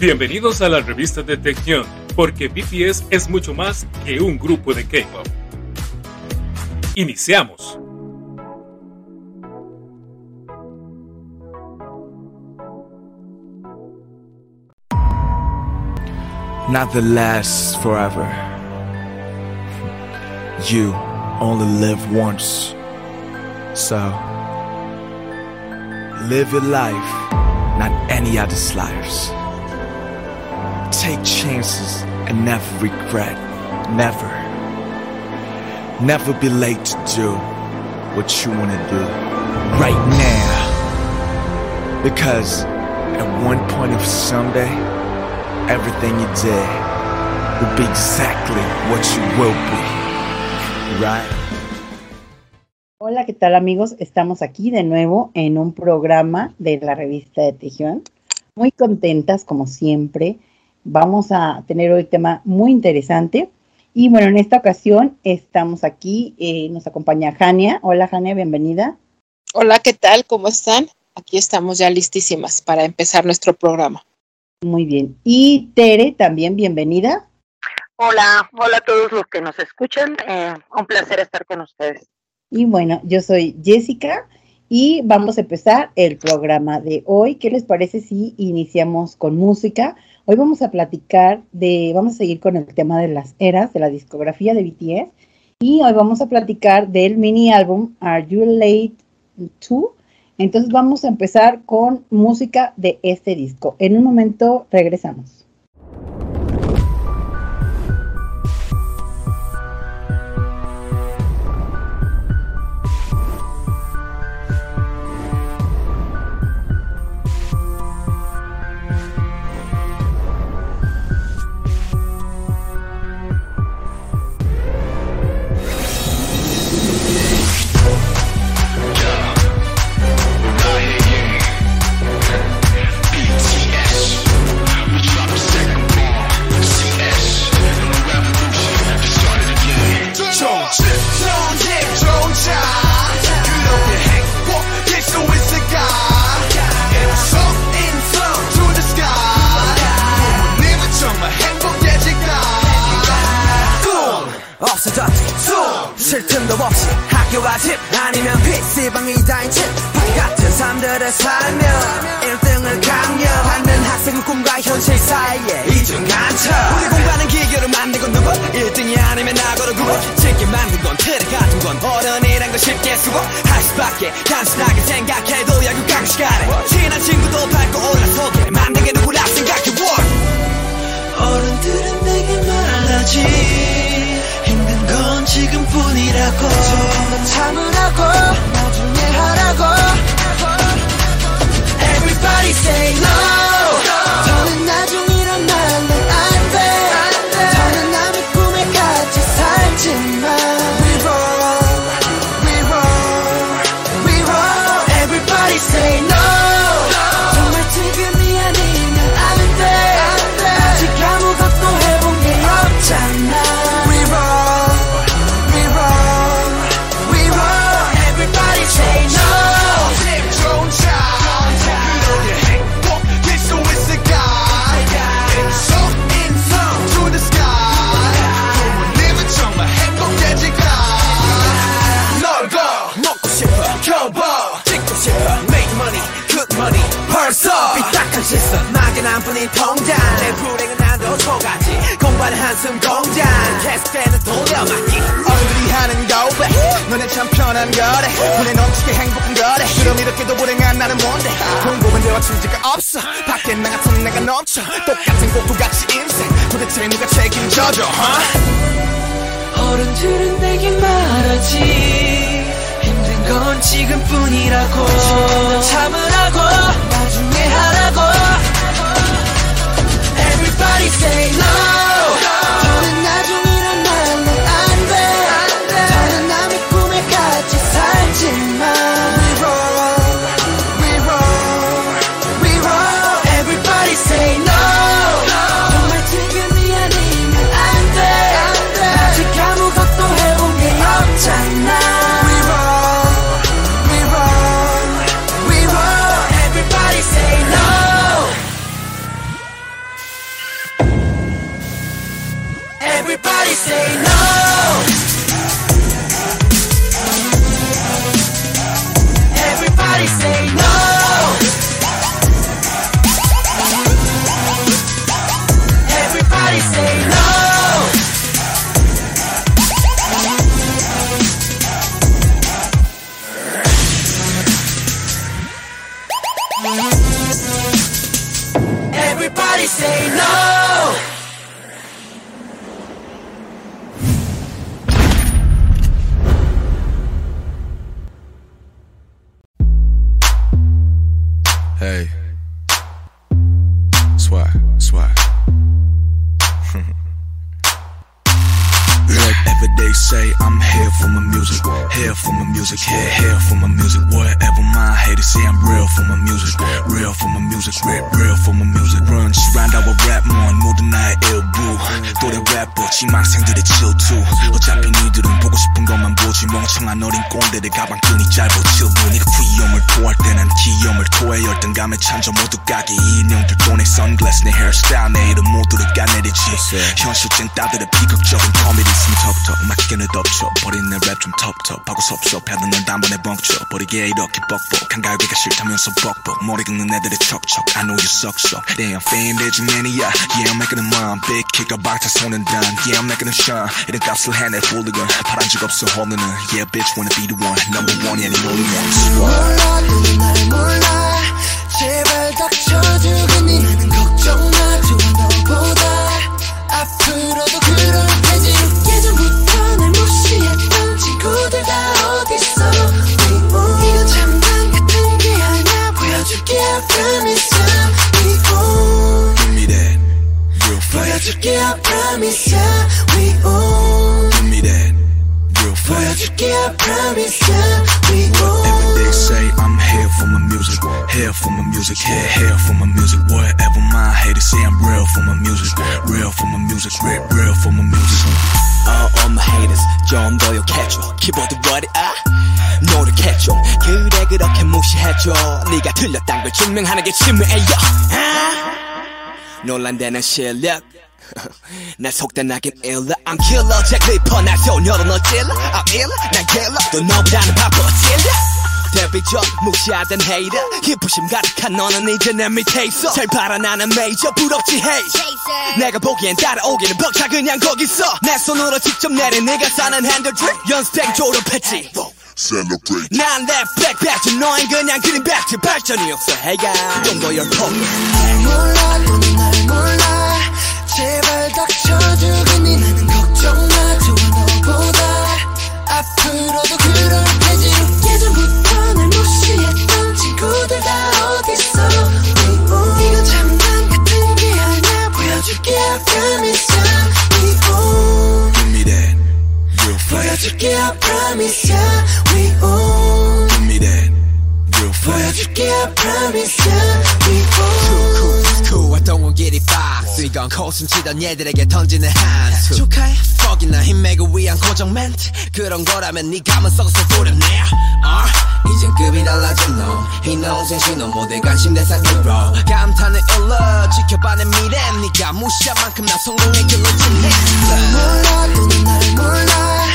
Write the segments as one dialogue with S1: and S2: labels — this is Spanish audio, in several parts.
S1: Bienvenidos a la revista de Tección, porque BTS es mucho más que un grupo de K-pop. Iniciamos.
S2: Nothing lasts forever. You only live once. So, live your life, not any other's lives. Take chances and never regret. Never. Never be late to do what you want to do right now. Because at one point of someday, everything you did will be exactly what you will be. Right?
S3: Hola, ¿qué tal amigos? Estamos aquí de nuevo en un programa de la revista de Tejión. Muy contentas como siempre. Vamos a tener hoy tema muy interesante. Y bueno, en esta ocasión estamos aquí, eh, nos acompaña Jania. Hola Jania, bienvenida.
S4: Hola, ¿qué tal? ¿Cómo están? Aquí estamos ya listísimas para empezar nuestro programa.
S3: Muy bien. Y Tere, también bienvenida.
S5: Hola, hola a todos los que nos escuchan. Eh, un placer estar con ustedes.
S3: Y bueno, yo soy Jessica y vamos a empezar el programa de hoy. ¿Qué les parece si iniciamos con música? Hoy vamos a platicar de, vamos a seguir con el tema de las eras, de la discografía de BTS. Y hoy vamos a platicar del mini álbum Are You Late To? Entonces vamos a empezar con música de este disco. En un momento regresamos.
S6: 쉴 틈도 없이 학교와 집 아니면 PC방이 다인 집. 같은 삶들을 살며 1등을 강요하는 학생의 꿈과 현실 사이에 이중간첩. 우리 공부하는 기교를 만들고 누구? 1등이 아니면 나고로 구워. 쉽게 만든 건 틀에 같은 건 어른이란 걸 쉽게 쓰고 할 수밖에 단순하게 생각해도 야구 강 시간에 친한 친구도 밟고 올라서게 만들게 누구라 생각해 어른들은 내게 말하지 건 지금뿐이라고. 조금 참으라고. 나중에 하라고. Everybody say no. 더는 나중 뿐인 통장 내 불행은 나도 속았지. 공부하는 한숨 공장 계속되는 돌려막기. 어른들이 하는 고백 너네 참 편한 거래. 눈에 넘치게 행복한 거래. 그럼 이렇게도 불행한 나는 뭔데? 공부는 대화 취지가 없어. 밖에 나 같은 내가 넘쳐. 똑같은 꼭두같이 인생. 도대체 누가 책임져줘 huh? 어른들은 내게 말하지 건 지금뿐이라고. 조금 참으라고. 나중에 하라고. Everybody say no
S2: 버리게 이렇게 뻑뻑한 가요계가 싫다면서 뻑뻑 머리 긁는 애들의 척척 I know you suck so Damn fan 내 중년이야 Yeah I'm making a mom Big kick 박자 손은 단 Yeah I'm making a shine 이런 값을 해내 훌리건 바란 적 없어 홀리는 Yeah bitch wanna be the one Number one yeah 니 only one
S6: 몰라 너는 날 몰라 제발 닥쳐주겠니 나는 걱정 promise ya We own
S2: Give me that real fast
S6: 보여줄게 I promise ya We
S2: Whatever
S6: own
S2: they say, I'm here for my music. Here for my music. Here, here for my music. Whatever my haters say, I'm real for my music. Real for my music. Real, real for my music.
S7: All of my haters 좀 더 욕해줘 키보드 what 아 노력해줘 그래 그렇게 무시해줘 네가 틀렸단 걸 증명하는 게 치매예요 아? 논란되는 실력 날 속단하긴 일러 I'm killer. 잭 리퍼 날 소녀로 너 찔러. I'm iller. 난 killer. 또 너보다는 바빠 찔러 데뷔적 무시하던 헤이터 희부심 가득한 너는 이제 내 밑에 있어. 잘 바라나는 메이저 부럽지 헤이 내가 보기엔 따라오기는 벅차 그냥 거기 있어. 내 손으로 직접 내린 네가 사는 핸들드립 연습생 졸업했지.
S2: Celebrate.
S7: 난 랩백 배트 너흰 그냥 그린 배트 발전이 없어. 해가 좀더 열폭
S6: 날 몰라 날 몰라 제발 닥쳐주겠니 나는 걱정 마 좋아 너보다 앞으로도 그럴 테지 예전부터 날 무시했던 친구들 다 어딨어 이건 장난 같은 게 아니야 보여줄게 I promise ya We own
S2: Give me that real fast.
S6: 보여줄게 I promise ya We own
S2: Give me that.
S6: 보여줄게 promise
S7: don't want get it box 이건 코순치던 얘들에게 던지는 한수 축하해 퍽이나 힘매고 위한 고정 멘트 그런 거라면 네 감은 썩어서 도려내 어? 이젠 급이 달라진 놈이 농생 신호 모두 관심 대상 hero 감탄을 일러 지켜봐 내 미래 네가 무시한 만큼 나 성공의 길로 진해
S6: 몰라 너는 날 몰라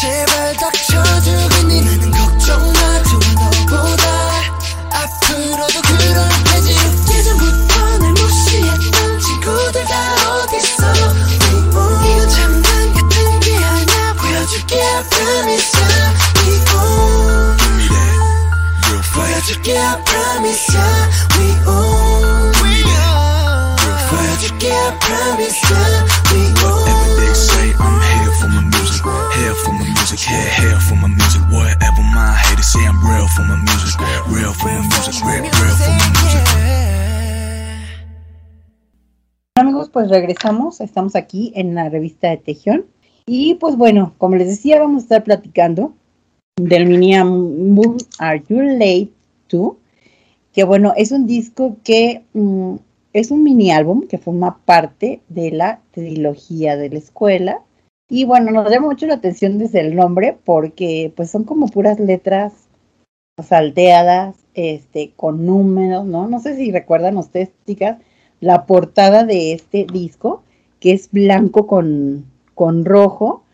S6: 제발 닥쳐주겠니 나는 걱정 마 좋아 너보다 앞으로도 그럴 테지 예전부터 날 무시했던 친구들 다 어딨어 이건 장난 같은 게 아니야 보여줄게 I promise ya
S2: fast.
S6: 보여줄게 I promise ya We own 보여줄게 promise ya We own
S2: they say, I'm here for my music. Here, here for my music. Whatever my haters say, I'm real for my music. Real for my music. Real, for my music.
S3: Amigos, pues regresamos, estamos aquí en la revista de Tejión. Y pues bueno, como les decía, vamos a estar platicando del mini álbum Are You Late To? Que bueno, es un disco que mm, es un mini álbum que forma parte de la trilogía de la escuela. Y bueno, nos llama mucho la atención desde el nombre porque pues son como puras letras salteadas, este, con números, ¿no? No sé si recuerdan ustedes, chicas, la portada de este disco, que es blanco con, con rojo,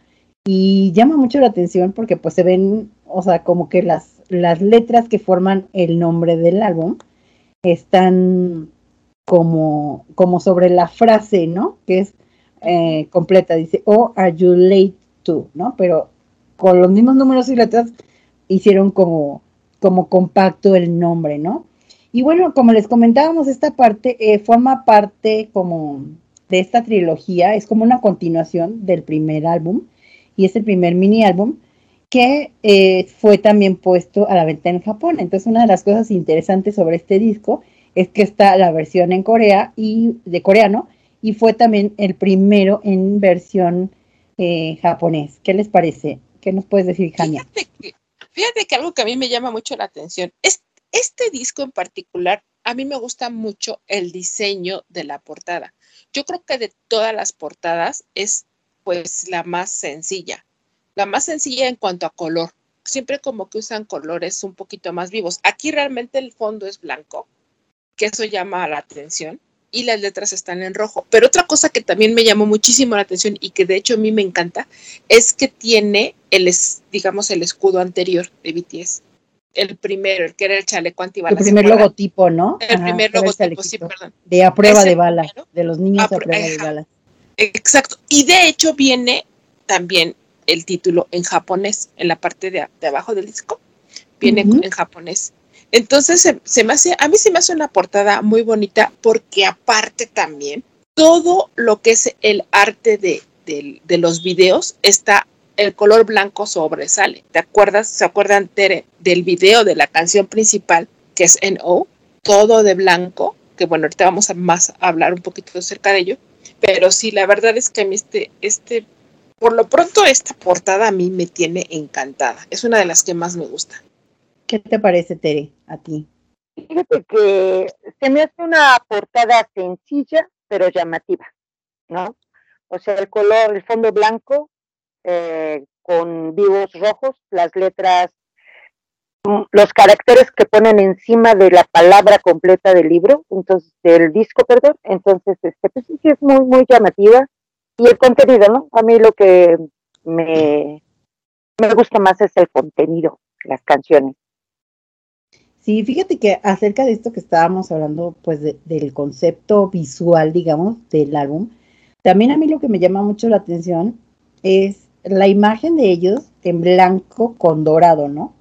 S3: y llama mucho la atención porque pues se ven, o sea, como que las, las letras que forman el nombre del álbum están como, como sobre la frase, ¿no? Que es eh, completa, dice, oh, are you late to, ¿no? Pero con los mismos números y letras hicieron como, como compacto el nombre, ¿no? Y bueno, como les comentábamos, esta parte eh, forma parte como de esta trilogía, es como una continuación del primer álbum y es el primer mini álbum que eh, fue también puesto a la venta en Japón. Entonces, una de las cosas interesantes sobre este disco es que está la versión en Corea y de coreano y fue también el primero en versión eh, japonés. ¿Qué les parece? ¿Qué nos puedes decir, Jania?
S4: Fíjate que, algo que a mí me llama mucho la atención es este disco en particular. A mí me gusta mucho el diseño de la portada. Yo creo que de todas las portadas es pues la más sencilla. La más sencilla en cuanto a color. Siempre como que usan colores un poquito más vivos. Aquí realmente el fondo es blanco, que eso llama la atención y las letras están en rojo. Pero otra cosa que también me llamó muchísimo la atención y que de hecho a mí me encanta es que tiene el, es- digamos, el escudo anterior de BTS. El primero, el que era el chaleco
S3: El
S4: antibalas. ¿se
S3: primer logotipo, ¿no?
S4: El
S3: Ajá,
S4: primer
S3: el
S4: logotipo, sí, perdón.
S3: De a prueba de
S4: primero.
S3: de los niños
S4: A
S3: a
S4: pr-
S3: prueba de
S4: ajá.
S3: balas.
S4: Exacto. Y de hecho viene también el título en japonés, en la parte de, a- de abajo del disco. Viene en japonés. Entonces se, me hace, a mí se me hace una portada muy bonita porque aparte también todo lo que es el arte de los videos está, el color blanco sobresale. ¿Te acuerdas? ¿Se acuerdan, Tere, del video de la canción principal que es NO? Todo de blanco, que bueno, ahorita vamos a más a hablar un poquito acerca de ello. Pero sí, la verdad es que a mí este, este, por lo pronto esta portada a mí me tiene encantada. Es una de las que más me gusta.
S3: ¿Qué te parece, Tere, a ti?
S5: Fíjate que se me hace una portada sencilla, pero llamativa, ¿no? O sea, el color, el fondo blanco, eh, con vivos rojos, las letras, mm, los caracteres que ponen encima de la palabra completa del libro, entonces, del disco, perdón. Entonces, este, pues sí, es muy, muy llamativa. Y el contenido, ¿no? A mí lo que me, me gusta más es el contenido, las canciones.
S3: Sí, fíjate que acerca de esto que estábamos hablando, pues de- del concepto visual, digamos, del álbum, también a mí lo que me llama mucho la atención es la imagen de ellos en blanco con dorado, ¿no?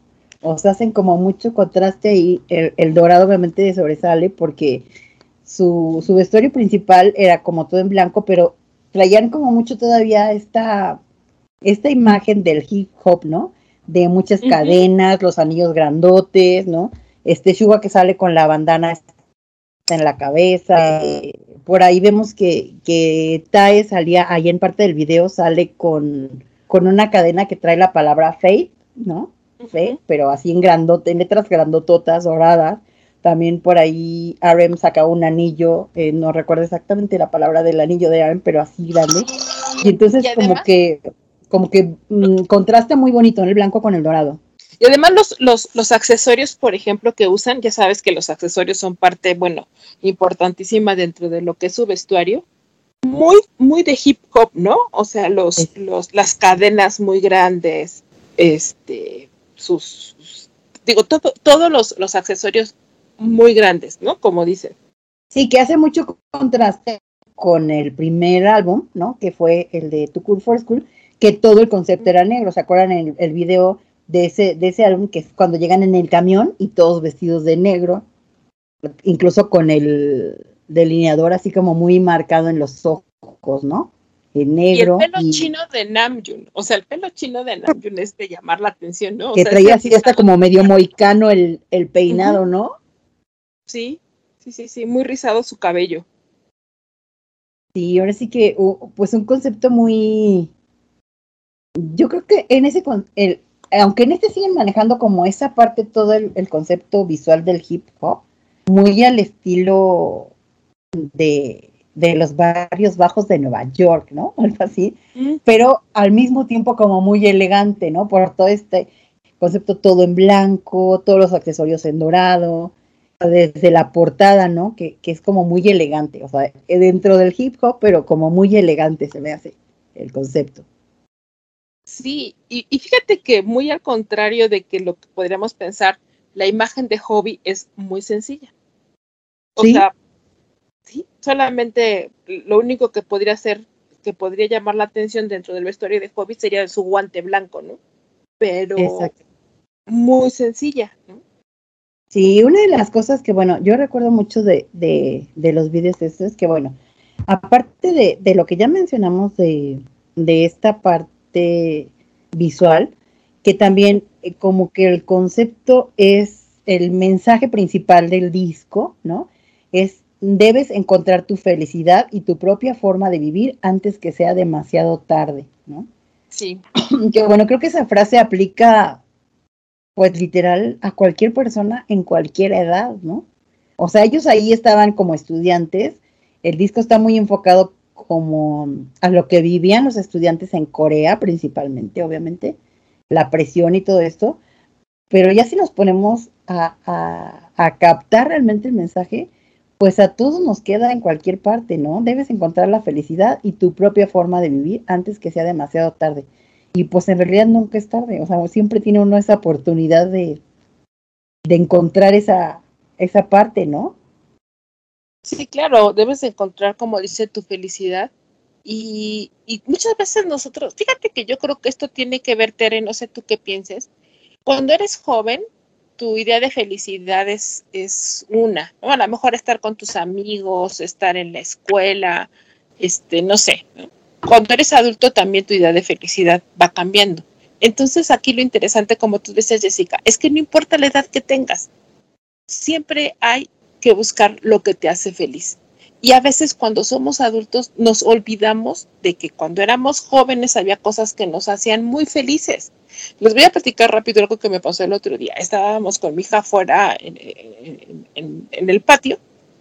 S3: O sea, hacen como mucho contraste ahí. El, el dorado obviamente sobresale porque su, su vestuario principal era como todo en blanco, pero traían como mucho todavía esta, esta imagen del hip hop, ¿no? De muchas cadenas, los anillos grandotes, ¿no? Este Suga que sale con la bandana en la cabeza. eh, por ahí vemos que, que Tae salía, ahí en parte del video sale con, con una cadena que trae la palabra Fate, ¿no? Fate, pero así en grandote, en letras grandototas, doradas. También por ahí RM saca un anillo, eh, no recuerdo exactamente la palabra del anillo de RM, pero así grande. Y entonces
S4: Y
S3: como que, como que mm, contrasta muy bonito en el blanco con el dorado.
S4: Y además los, los, los accesorios, por ejemplo, que usan, ya sabes que los accesorios son parte, bueno, importantísima dentro de lo que es su vestuario. Muy, muy de hip hop, ¿no? O sea, los, los, las cadenas muy grandes, este, sus, sus- digo, todo, todos los, los accesorios muy grandes, ¿no? Como dicen.
S3: Sí, que hace mucho contraste con el primer álbum, ¿no? Que fue el de Too Cool for School, que todo el concepto era negro. ¿Se acuerdan el, el video de ese, de ese álbum que es cuando llegan en el camión y todos vestidos de negro? Incluso con el delineador así como muy marcado en los ojos, ¿no? En negro.
S4: y el pelo
S3: y
S4: chino de Namjoon, o sea, el pelo chino de Namjoon es de llamar la atención, ¿no? O
S3: que
S4: sea,
S3: traía así hasta como medio moicano el, el peinado, ¿no?
S4: Sí, sí, sí, sí, muy rizado su cabello.
S3: Sí, ahora sí que, pues un concepto muy, yo creo que en ese, con- el, aunque en este siguen manejando como esa parte, todo el, el concepto visual del hip hop, muy al estilo de, de los barrios bajos de Nueva York, ¿no? Algo así, pero al mismo tiempo como muy elegante, ¿no? Por todo este concepto todo en blanco, todos los accesorios en dorado, desde la portada, ¿no? Que, que es como muy elegante, o sea, dentro del hip hop, pero como muy elegante se me hace el concepto.
S4: Sí, y, y fíjate que muy al contrario de que lo que podríamos pensar, la imagen de Hobby es muy sencilla. O
S3: Sí.
S4: sea, sí, solamente lo único que podría hacer, que podría llamar la atención dentro del vestuario de Hobby sería su guante blanco, ¿no? Pero
S3: Exacto.
S4: muy sencilla, ¿no?
S3: Sí, una de las cosas que, bueno, yo recuerdo mucho de, de, de los videos estos es que, bueno, aparte de, de lo que ya mencionamos de, de esta parte visual, que también eh, como que el concepto es el mensaje principal del disco, ¿no? Es debes encontrar tu felicidad y tu propia forma de vivir antes que sea demasiado tarde, ¿no?
S4: Sí.
S3: Que bueno, creo que esa frase aplica, pues literal, a cualquier persona en cualquier edad, ¿no? O sea, ellos ahí estaban como estudiantes, el disco está muy enfocado como a lo que vivían los estudiantes en Corea principalmente, obviamente, la presión y todo esto, pero ya si nos ponemos a, a, captar realmente el mensaje, pues a todos nos queda en cualquier parte, ¿no? Debes encontrar la felicidad y tu propia forma de vivir antes que sea demasiado tarde. Y pues en realidad nunca es tarde, o sea, siempre tiene uno esa oportunidad de, de encontrar esa, esa parte, ¿no?
S4: Sí, claro, debes encontrar, como dice, tu felicidad. Y, muchas veces nosotros, fíjate que yo creo que esto tiene que ver, Tere, no sé tú qué pienses. Cuando eres joven, tu idea de felicidad es, es una, ¿no? A lo mejor estar con tus amigos, estar en la escuela, este, no sé. Cuando eres adulto también tu idea de felicidad va cambiando. Entonces aquí lo interesante, como tú decías, Jessica, es que no importa la edad que tengas, siempre hay que buscar lo que te hace feliz. Y a veces cuando somos adultos nos olvidamos de que cuando éramos jóvenes había cosas que nos hacían muy felices. Les voy a platicar rápido algo que me pasó el otro día. Estábamos con mi hija afuera en, en, en, en el patio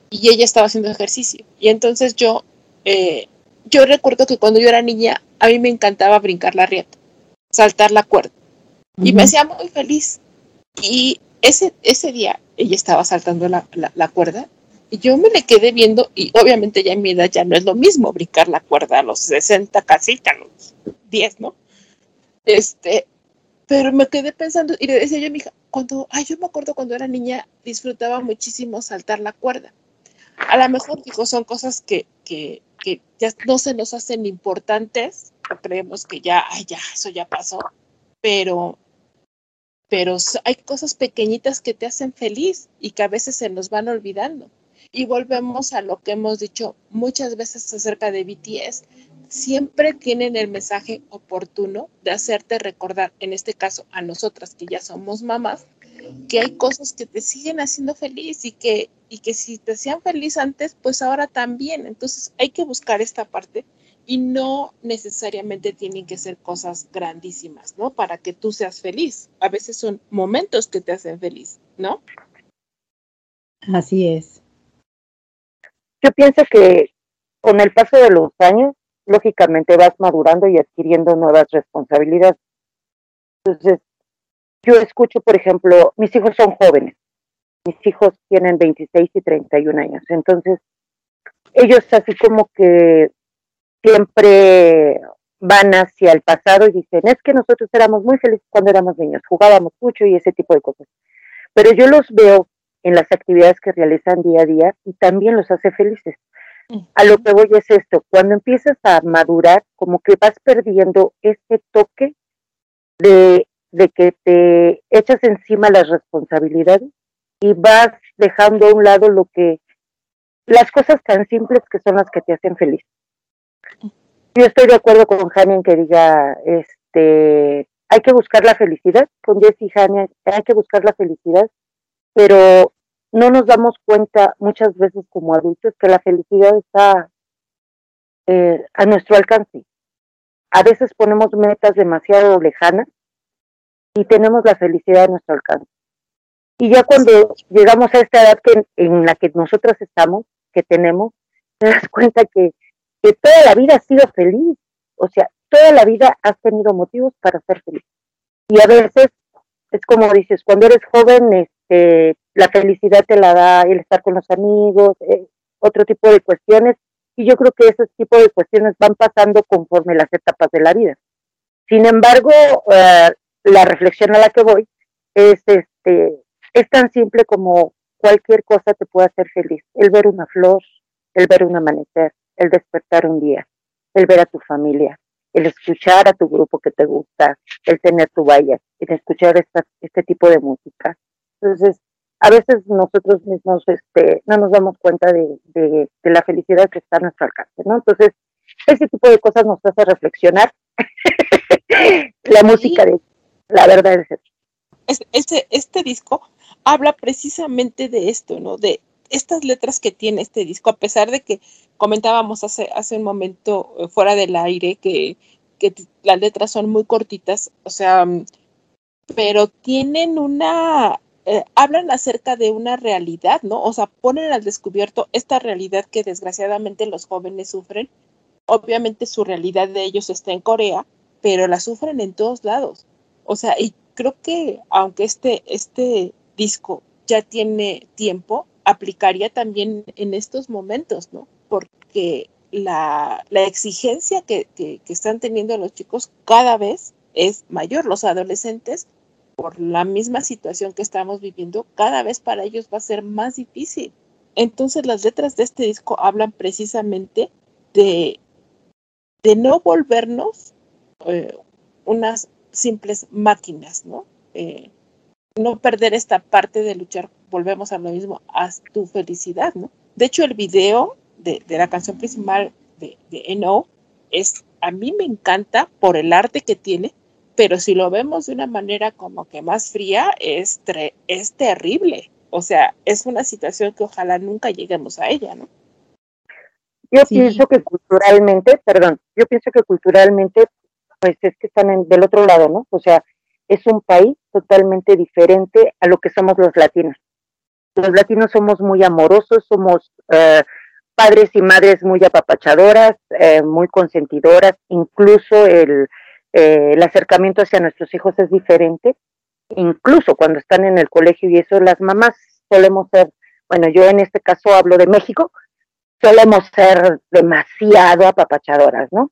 S4: y ella estaba haciendo ejercicio. Y entonces yo, eh, yo recuerdo que cuando yo era niña, a mí me encantaba brincar la rieta, saltar la cuerda. Y me hacía muy feliz. Y ese, ese día ella estaba saltando la, la, la cuerda y yo me le quedé viendo y obviamente ya en mi edad ya no es lo mismo brincar la cuerda a los 60 casi, a los 10, ¿no? Este, pero me quedé pensando y le decía yo a mi hija, cuando, ay, yo me acuerdo cuando era niña disfrutaba muchísimo saltar la cuerda. A lo mejor, digo, son cosas que, que, que ya no se nos hacen importantes, creemos que ya, ay, ya, eso ya pasó, pero, pero hay cosas pequeñitas que te hacen feliz y que a veces se nos van olvidando. Y volvemos a lo que hemos dicho muchas veces acerca de BTS. Siempre tienen el mensaje oportuno de hacerte recordar, en este caso a nosotras que ya somos mamás, que hay cosas que te siguen haciendo feliz y que, y que si te hacían feliz antes, pues ahora también. Entonces hay que buscar esta parte y no necesariamente tienen que ser cosas grandísimas, ¿no? Para que tú seas feliz. A veces son momentos que te hacen feliz, ¿no?
S3: Así es.
S5: Yo pienso que con el paso de los años, lógicamente vas madurando y adquiriendo nuevas responsabilidades. Entonces, yo escucho, por ejemplo, mis hijos son jóvenes, mis hijos tienen 26 y 31 años, entonces ellos así como que siempre van hacia el pasado y dicen, es que nosotros éramos muy felices cuando éramos niños, jugábamos mucho y ese tipo de cosas. Pero yo los veo en las actividades que realizan día a día y también los hace felices. A lo que voy es esto, cuando empiezas a madurar, como que vas perdiendo ese toque de, de que te echas encima las responsabilidades y vas dejando a un lado lo que, las cosas tan simples que son las que te hacen feliz. Yo estoy de acuerdo con Jani en que diga, este, hay que buscar la felicidad, con Jess y Jani, hay que buscar la felicidad, pero no nos damos cuenta muchas veces como adultos que la felicidad está eh, a nuestro alcance. A veces ponemos metas demasiado lejanas y tenemos la felicidad a nuestro alcance. Y ya cuando llegamos a esta edad que, en la que nosotros estamos, que tenemos, te das cuenta que, que toda la vida has sido feliz. O sea, toda la vida has tenido motivos para ser feliz. Y a veces es como dices, cuando eres joven, este, la felicidad te la da el estar con los amigos, eh, otro tipo de cuestiones, y yo creo que ese tipo de cuestiones van pasando conforme las etapas de la vida. Sin embargo, uh, la reflexión a la que voy es, este, es tan simple como cualquier cosa te puede hacer feliz. El ver una flor, el ver un amanecer, el despertar un día, el ver a tu familia, el escuchar a tu grupo que te gusta, el tener tu valla, el escuchar esta, este tipo de música. Entonces, a veces nosotros mismos este, no nos damos cuenta de, de, la felicidad que está a nuestro alcance, ¿no? Entonces, ese tipo de cosas nos hace reflexionar. la música de la verdad es eso.
S4: Es- Este, este disco habla precisamente de esto, ¿no? De estas letras que tiene este disco, a pesar de que comentábamos hace, hace un momento eh, fuera del aire que, que las letras son muy cortitas, o sea, mm, pero tienen una, eh, hablan acerca de una realidad, ¿no? O sea, ponen al descubierto esta realidad que desgraciadamente los jóvenes sufren. Obviamente su realidad de ellos está en Corea, pero la sufren en todos lados. O sea, y creo que aunque este, este disco ya tiene tiempo, aplicaría también en estos momentos, ¿no? Porque la, la exigencia que, que, están teniendo los chicos cada vez es mayor. Los adolescentes, por la misma situación que estamos viviendo, cada vez para ellos va a ser más difícil. Entonces las letras de este disco hablan precisamente de, de no volvernos eh, unas simples máquinas, ¿no? Eh, no perder esta parte de luchar, volvemos a lo mismo, haz tu felicidad, ¿no? De hecho, el video de, de la canción principal de, de NO es, a mí me encanta por el arte que tiene, pero si lo vemos de una manera como que más fría, es, tre- es terrible. O sea, es una situación que ojalá nunca lleguemos a ella, ¿no?
S5: Yo
S3: Sí.
S5: pienso que culturalmente, perdón, yo pienso que culturalmente, pues es que están en- del otro lado, ¿no? O sea, es un país totalmente diferente a lo que somos los latinos. Los latinos somos muy amorosos, somos eh, padres y madres muy apapachadoras, eh, muy consentidoras, incluso el, eh, el acercamiento hacia nuestros hijos es diferente, incluso cuando están en el colegio y eso, las mamás solemos ser, bueno, yo en este caso hablo de México, solemos ser demasiado apapachadoras, ¿no?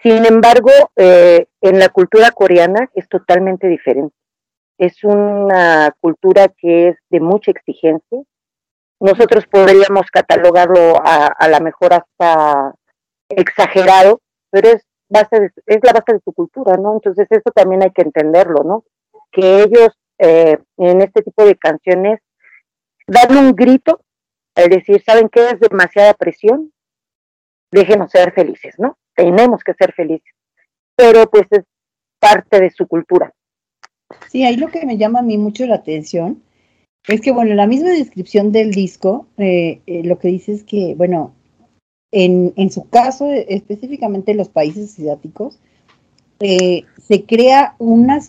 S5: Sin embargo, en la cultura coreana es totalmente diferente. Es una cultura que es de mucha exigencia. Nosotros podríamos catalogarlo a, a la mejor hasta exagerado, pero es base es la base de su cultura, ¿no? Entonces eso también hay que entenderlo, ¿no? Que ellos eh, en este tipo de canciones dan un grito al decir, ¿saben qué? Es demasiada presión, déjenos ser felices, ¿no? Tenemos que ser felices. Pero pues es parte de su cultura.
S3: Sí, ahí lo que me llama a mí mucho la atención es que, bueno, la misma descripción del disco, eh, eh, lo que dice es que, bueno, en, en su caso, eh, específicamente en los países asiáticos, eh, se crea una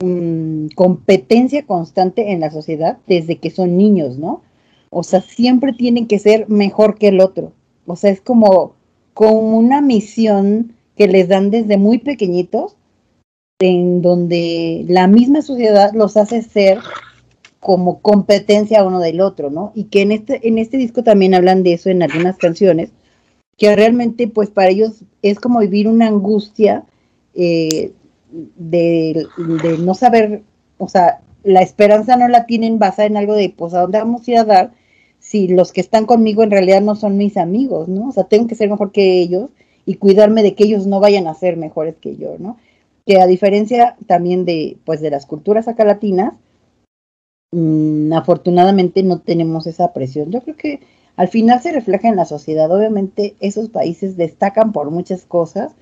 S3: mm, competencia constante en la sociedad desde que son niños, ¿no? O sea, siempre tienen que ser mejor que el otro. O sea, es como, como una misión que les dan desde muy pequeñitos en donde la misma sociedad los hace ser como competencia uno del otro, ¿no? Y que en este, en este disco también hablan de eso en algunas canciones, que realmente pues para ellos es como vivir una angustia eh, de, de no saber, o sea, la esperanza no la tienen basada en algo de pues a dónde vamos a ir a dar si los que están conmigo en realidad no son mis amigos, ¿no? O sea, tengo que ser mejor que ellos y cuidarme de que ellos no vayan a ser mejores que yo, ¿no? Que a diferencia también de pues de las culturas acá latinas mmm, afortunadamente no tenemos esa presión. Yo creo que al final se refleja en la sociedad. Obviamente esos países destacan por muchas cosas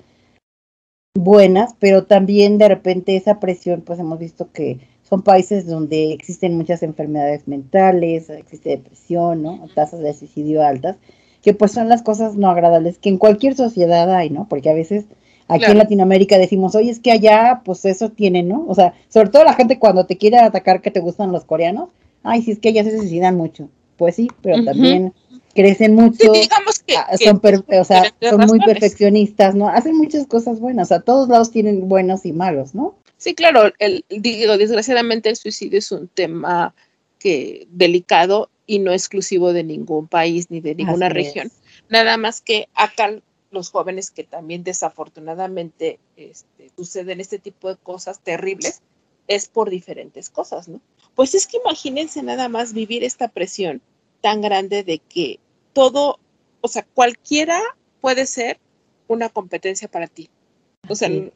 S3: buenas pero también de repente esa presión pues hemos visto que son países donde existen muchas enfermedades mentales existe depresión no tasas de suicidio altas que pues son las cosas no agradables que en cualquier sociedad hay no porque a veces Aquí
S4: Claro.
S3: en Latinoamérica decimos, oye, es que allá, pues eso tiene, ¿no? O sea, sobre todo la gente cuando te quiere atacar que te gustan los coreanos, ay, sí, es que allá se suicidan mucho. Pues sí, pero también crecen
S4: Sí,
S3: mucho,
S4: digamos que,
S3: ah,
S4: que
S3: son,
S4: por
S3: o sea, son muy
S4: razones.
S3: perfeccionistas, ¿no? Hacen muchas cosas buenas, sea, todos lados tienen buenos y malos, ¿no?
S4: Sí, claro, el, digo, desgraciadamente el suicidio es un tema que delicado y no exclusivo de ningún país ni de ninguna
S3: Así
S4: región.
S3: es.
S4: Nada más que acá los jóvenes que también desafortunadamente este, suceden este tipo de cosas terribles es por diferentes cosas, ¿no? Pues es que imagínense nada más vivir esta presión tan grande de que todo, o sea, cualquiera puede ser una competencia para ti. O sea,
S3: Sí.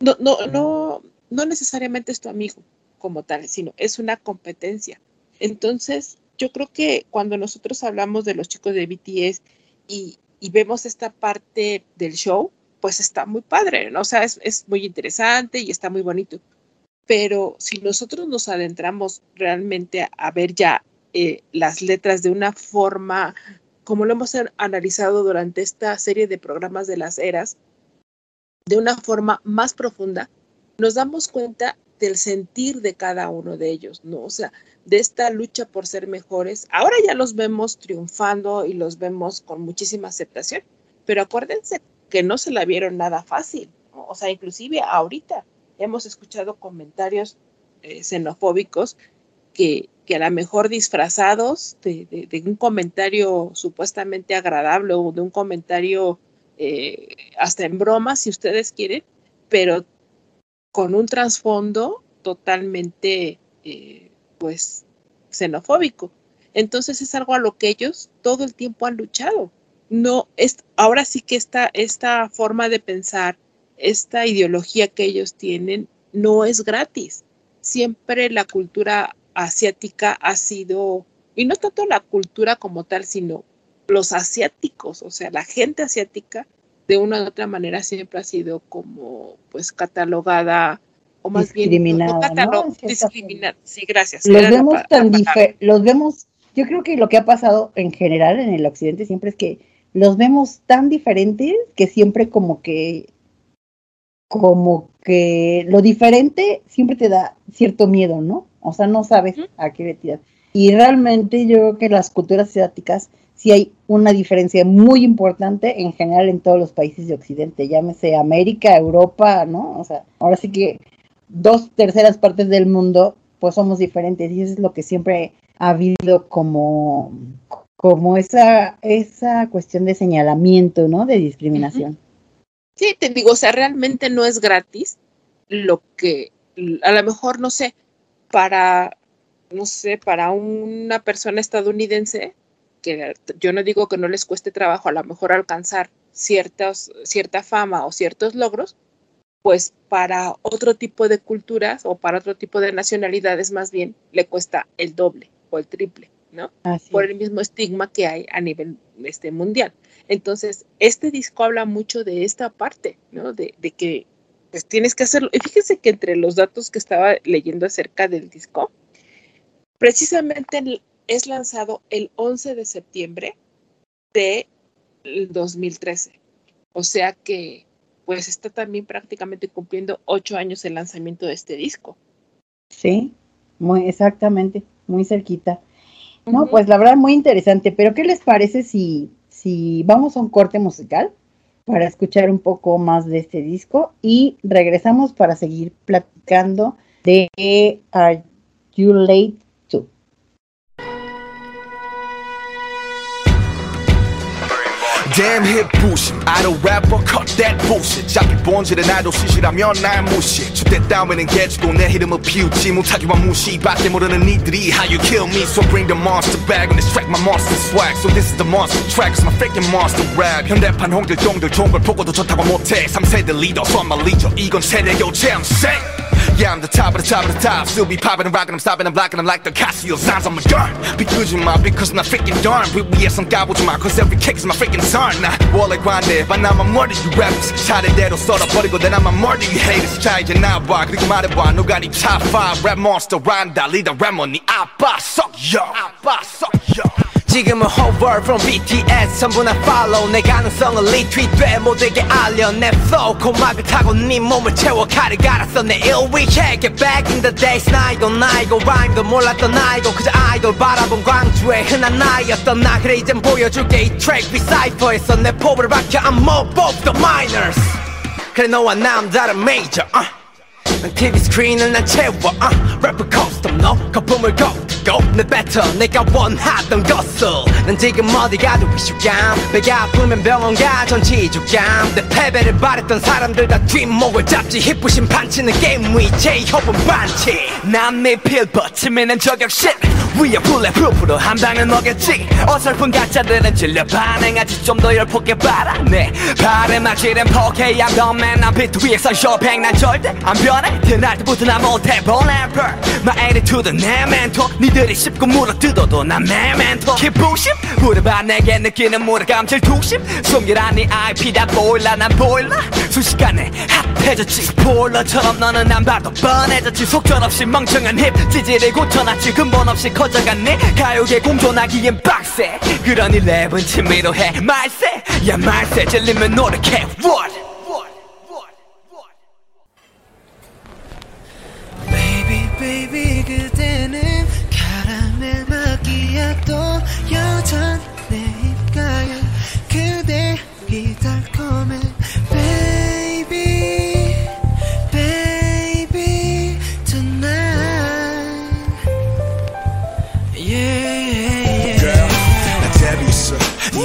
S4: no, no, no, no necesariamente es tu amigo como tal, sino es una competencia. Entonces, yo creo que cuando nosotros hablamos de los chicos de BTS y, y vemos esta parte del show, pues está muy padre, ¿no? O sea, es, es muy interesante y está muy bonito. Pero si nosotros nos adentramos realmente a, a ver ya eh, las letras de una forma, como lo hemos an- analizado durante esta serie de programas de las eras, de una forma más profunda, nos damos cuenta del sentir de cada uno de ellos, ¿no? O sea, de esta lucha por ser mejores. Ahora ya los vemos triunfando y los vemos con muchísima aceptación, pero acuérdense que no se la vieron nada fácil, ¿no? O sea, inclusive ahorita hemos escuchado comentarios eh, xenofóbicos que, que a lo mejor disfrazados de, un comentario supuestamente agradable o de un comentario eh, hasta en broma, si ustedes quieren, pero con un trasfondo totalmente, eh, pues, xenofóbico. Entonces es algo a lo que ellos todo el tiempo han luchado. No, es, ahora sí que esta, esta forma de pensar, esta ideología que ellos tienen, no es gratis. Siempre la cultura asiática ha sido, y no tanto la cultura como tal, sino los asiáticos, o sea, la gente asiática, de una u otra manera siempre ha sido como, pues, catalogada, o más bien, no-
S3: Discriminada.
S4: Sí, gracias.
S3: los
S4: la
S3: vemos tan
S4: la palabra.
S3: difer- los vemos, yo creo que lo que ha pasado en general en el occidente siempre es que los vemos tan diferentes que siempre como que como que lo diferente siempre te da cierto miedo, ¿no? O sea, no sabes a qué le tiras. Y realmente yo creo que las culturas asiáticas sí hay una diferencia muy importante en general en todos los países de Occidente, llámese América, Europa, ¿no? O sea, ahora sí que dos terceras partes del mundo, pues somos diferentes y eso es lo que siempre ha habido como, como esa, esa cuestión de señalamiento, ¿no? De discriminación.
S4: Sí, te digo, o sea, realmente no es gratis lo que a lo mejor, no sé, para, no sé, para una persona estadounidense, que yo no digo que no les cueste trabajo a lo mejor alcanzar ciertas, cierta fama o ciertos logros, pues para otro tipo de culturas o para otro tipo de nacionalidades más bien le cuesta el doble o el triple, ¿no?
S3: Así
S4: por el mismo estigma que hay a nivel este, mundial. Entonces, este disco habla mucho de esta parte, ¿no? De, de que pues tienes que hacerlo. Y fíjense que entre los datos que estaba leyendo acerca del disco, precisamente es lanzado el 11 de septiembre de 2013. O sea que pues está también prácticamente cumpliendo ocho años el lanzamiento de este disco.
S3: Sí, muy exactamente, muy cerquita. No, pues la verdad muy interesante, pero ¿qué les parece si, si vamos a un corte musical para escuchar un poco más de este disco y regresamos para seguir platicando de Are You Late
S2: Damn hip bullshit idol rapper cut that bullshit 잡기 본질은 아이돌 시시라면 날 무시해 주대 따위는 개주고 내 이름을 피우지 못하기만 무시밖에 모르는 이들이 How you kill me so bring the monster back and extract my monster swag So this is the monster track it's my freaking monster rap 현대판 홍길동들 좋은 걸 보고도 좋다고 못해 3세대 리더 so I'm a leader 이건 세대 교체 I'm saying yeah, I'm the top of the top of the top. Still be popping and rocking, I'm stopping and blocking. I'm like the Casio signs on my gun. Be good in my big cause my freaking darn. Really, yes, I'm gobbled to my cause every kick's my freaking sign. Nah, wall like grande. but now, I'm more than you rappers. Shot it dead or sort of body, but then I'm a more than you haters. Chai Janai bar, click my bar. No got top five. Rap monster, Ronda, leader, Ramon, the Abba, suck yo. Abba, suck yo.
S7: 지금은 whole world from BTS 전부 나 follow. 내 가능성을 리트윗돼. 모두에게 알려. 내 flow. 고막을 타고 네 몸을 채워 칼을 갈았어 내 일위해 Get back in the days. 나이도 나이고 rhyme도 몰랐던 나이고 그저 아이돌 바라본 광주의 흔한 나이였던 나. 그래 이젠 보여줄게 이 트랙 리사이퍼에서 내 포부를 박혀. I'm more both the minors 그래 너와 남 다른 major uh. 난 TV 스크린을 난 채워 uh, 래퍼 커스텀 너 거품을 걷고 내 배터 내가 원하던 것을. 난 지금 어디 가도 위축감 배가 아프면 병원 가 전치주감. 내 패배를 바랬던 사람들 다 뒷목을 잡지. 힙부심 판치는 게임 위제 협은 반치 난네 필버 치면은 저격 shit 위에 블랙프루프로 한 방을 먹였지. 어설픈 가짜들은 질려 반응하지. 좀 더 열폭게 바라네. 발에 I'm the man. 난 비트 위에서 쇼팽 난 절대 안 변해. 태어날 때부터 나 못해. 본 래퍼 My to the 내 멘토 니들이 씹고 물어뜯어도 난내 멘토 기부심? 물어봐 내게 느끼는 물감 질투심. 숨기란 네 IP 다 보일라 난 보일라. 순식간에 핫해졌지. 스포일러처럼 너는 안 봐도 뻔해졌지. 속절없이 멍청한 힙 찌질을 고쳐놨지 근본 없이 커져갔네 가요계 공존하기엔 빡세. 그러니 랩은 취미로 해. 말세. 야 말세. 질리면 노력해. What
S6: Baby 그대는 카라멜 마키아또 여전 내 입가에 그대 이 달콤해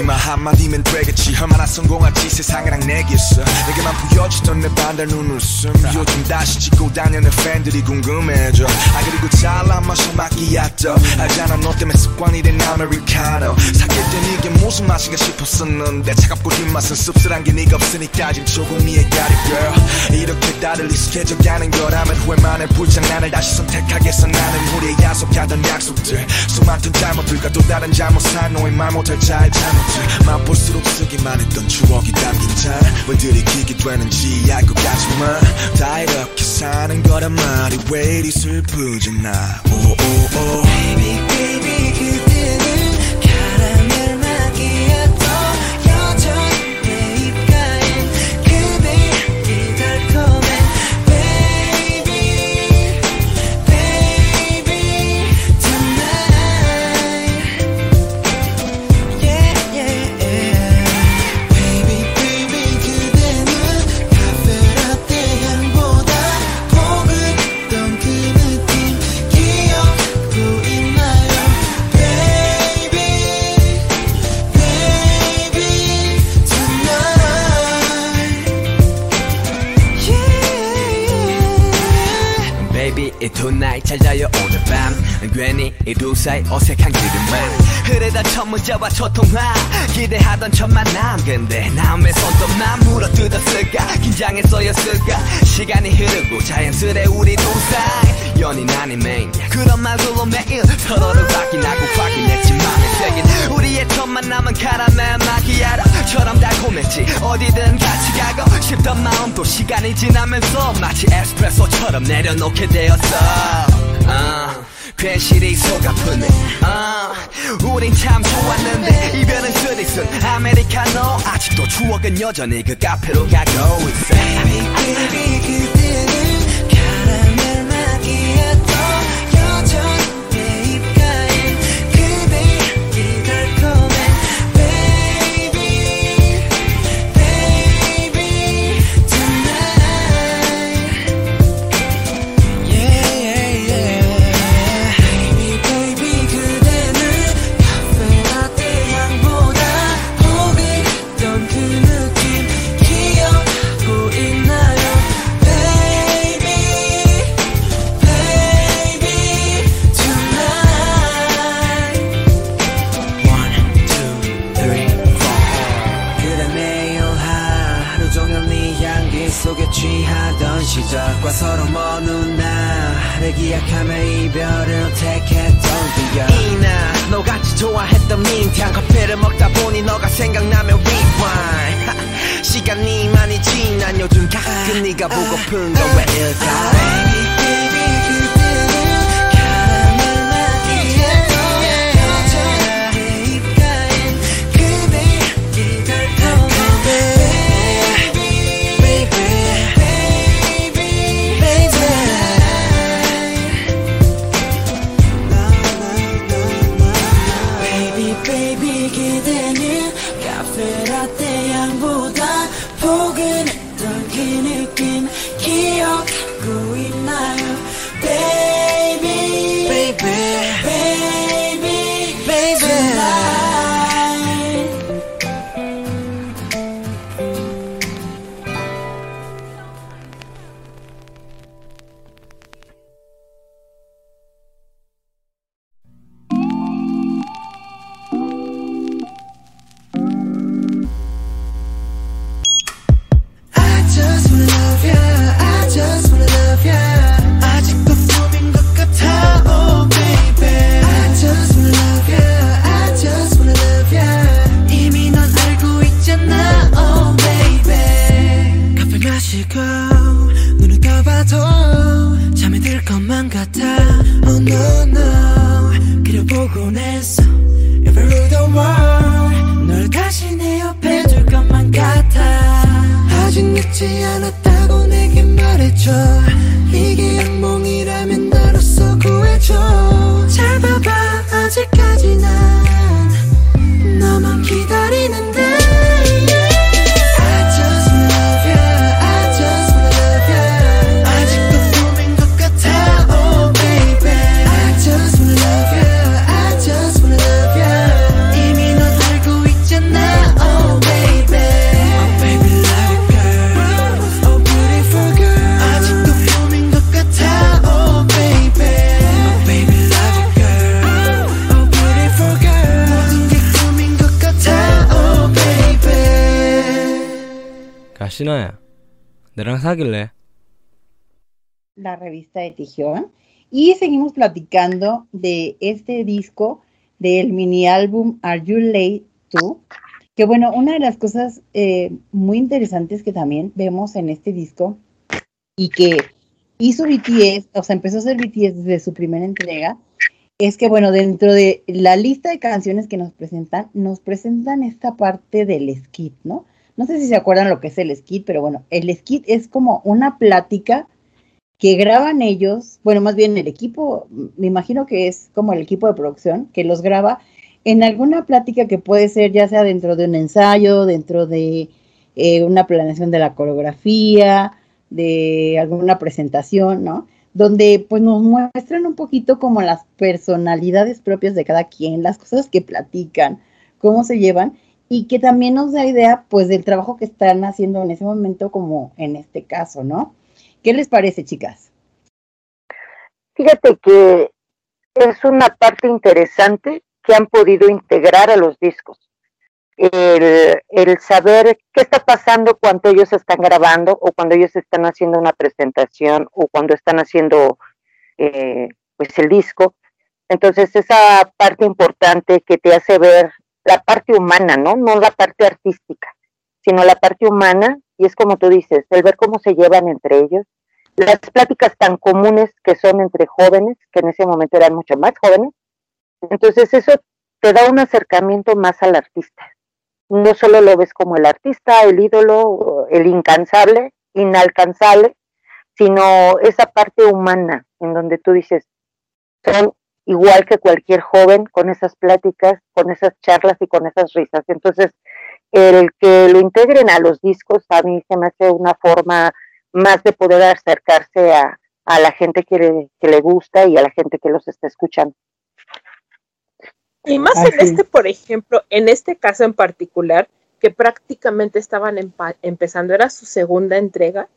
S2: 말 한마디면 되겠지. 얼마나 성공할지 세상이랑 내겠어. 내게만 보여주던 내 반달 눈웃음. 요즘 다시 찍고 다니는 팬들이 궁금해져. 아 그리고 잘난 마셔 마끼야또 알잖아 너 때문에 습관이 된 아메리카노. 사귈 땐 이게 무슨 맛인가 싶었었는데 차갑고 뒷맛은 씁쓸한 게 네가 없으니까 지금 조금 이해가리 girl. 이렇게 다들 익숙해져 가는 거라면 후회만의 불장난을 다시 선택하겠어. 나는 우리의 약속하던 약속들. 수많던 잘못들과 또 다른 잘못한 너의 말 못할 잘 잘못 들 맛볼수록 쓰기만 했던 추억이 담긴 잔왜 들이키게 되는지 알것 같지만 다 이렇게 사는 거란 말이 왜 이리 슬프지 나? 오오오.
S6: Baby baby 그대는
S7: 이두 사이 어색한 기름만 흐르던 첫 문자와 첫 통화. 기대하던 첫 만남. 근데 남의 손톱만 물어뜯었을까? 긴장했어였을까? 시간이 흐르고 자연스레 우리 두 사이 연인 아닌 메인 그런 말들로 매일 서로를 확인하고 확인했지 맘에 새긴 우리의 첫 만남은 카라멜 마키아로처럼 달콤했지. 어디든 같이 가고 싶던 마음도 시간이 지나면서 마치 에스프레소처럼 내려놓게 되었어. 아, 괜시리 속 아프네. 아, 우린 참 좋았는데 이별은 쓰리쓴 아메리카노 아직도 추억은 여전히 그 카페로 가고 있어.
S6: Baby 그대는 좋아했던 민트향 커피를 먹다 보니 너가 생각나면 rewind. 하, 시간이 많이 지난 요즘 가끔 네가 보고픈 건 왜일까
S3: Tijión. Y seguimos platicando de este disco del mini álbum Are You Late To? Que bueno, una de las cosas eh, muy interesantes que también vemos en este disco y que hizo BTS, o sea, empezó a hacer BTS desde su primera entrega, es que bueno, dentro de la lista de canciones que nos presentan, nos presentan esta parte del skit, ¿no? No sé si se acuerdan lo que es el skit, pero bueno, el skit es como una plática que graban ellos, bueno, más bien el equipo, me imagino que es como el equipo de producción, que los graba en alguna plática que puede ser ya sea dentro de un ensayo, dentro de eh, una planeación de la coreografía, de alguna presentación, ¿no? Donde pues nos muestran un poquito como las personalidades propias de cada quien, las cosas que platican, cómo se llevan y que también nos da idea pues del trabajo que están haciendo en ese momento como en este caso, ¿no? ¿Qué les parece, chicas?
S5: Fíjate que es una parte interesante que han podido integrar a los discos. El, el saber qué está pasando cuando ellos están grabando o cuando ellos están haciendo una presentación o cuando están haciendo eh, pues el disco. Entonces esa parte importante que te hace ver la parte humana, ¿no? No la parte artística, sino la parte humana y es como tú dices, el ver cómo se llevan entre ellos, las pláticas tan comunes que son entre jóvenes, que en ese momento eran mucho más jóvenes. Entonces eso te da un acercamiento más al artista. No solo lo ves como el artista, el ídolo, el incansable, inalcanzable, sino esa parte humana en donde tú dices, son igual que cualquier joven con esas pláticas, con esas charlas y con esas risas. Entonces, el que lo integren a los discos a mí se me hace una forma más de poder acercarse a, a la gente que le, que le gusta y a la gente que los está escuchando.
S4: Y más
S3: Así
S4: en este, por ejemplo, en este caso en particular, que prácticamente estaban empezando, era su segunda entrega.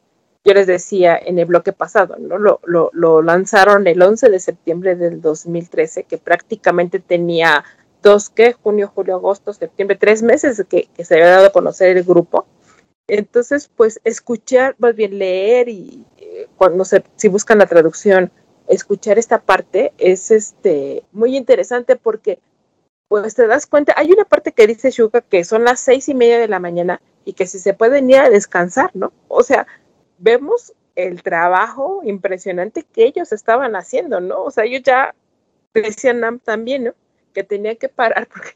S4: Yo les decía en el bloque pasado, ¿no? Lo, lo, lo lanzaron el 11 de septiembre del 2013, que prácticamente tenía dos, ¿qué? Junio, julio, agosto, septiembre, tres meses que, que se había dado a conocer el grupo. Entonces, pues escuchar, más bien leer y eh, cuando se, si buscan la traducción, escuchar esta parte es este muy interesante porque pues te das cuenta, hay una parte que dice Shuka que son las seis y media de la mañana y que si se pueden ir a descansar, ¿no? O sea, vemos el trabajo impresionante que ellos estaban haciendo, ¿no? O sea, ellos ya decían también, ¿no? Que tenía que parar porque,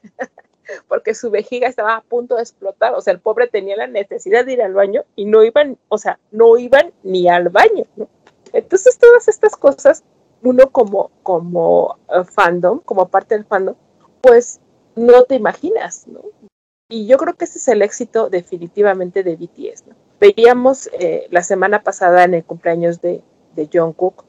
S4: porque su vejiga estaba a punto de explotar, o sea, el pobre tenía la necesidad de ir al baño y no iban, o sea, no iban ni al baño, ¿no? Entonces todas estas cosas, uno como, como uh, fandom, como parte del fandom, pues no te imaginas, ¿no? Y yo creo que ese es el éxito definitivamente de BTS, ¿no? Veíamos eh, la semana pasada en el cumpleaños de, de Jungkook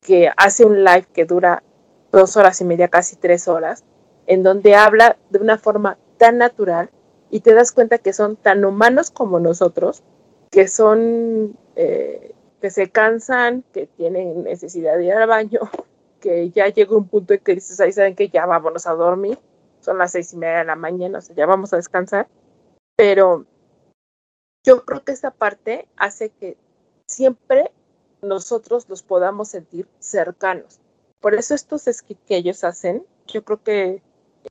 S4: que hace un live que dura dos horas y media, casi tres horas, en donde habla de una forma tan natural y te das cuenta que son tan humanos como nosotros, que son, eh, que se cansan, que tienen necesidad de ir al baño, que ya llega un punto en que dices, ahí saben que ya vámonos a dormir, son las seis y media de la mañana, o sea, ya vamos a descansar, pero yo creo que esta parte hace que siempre nosotros los podamos sentir cercanos. Por eso estos skits que ellos hacen, yo creo que,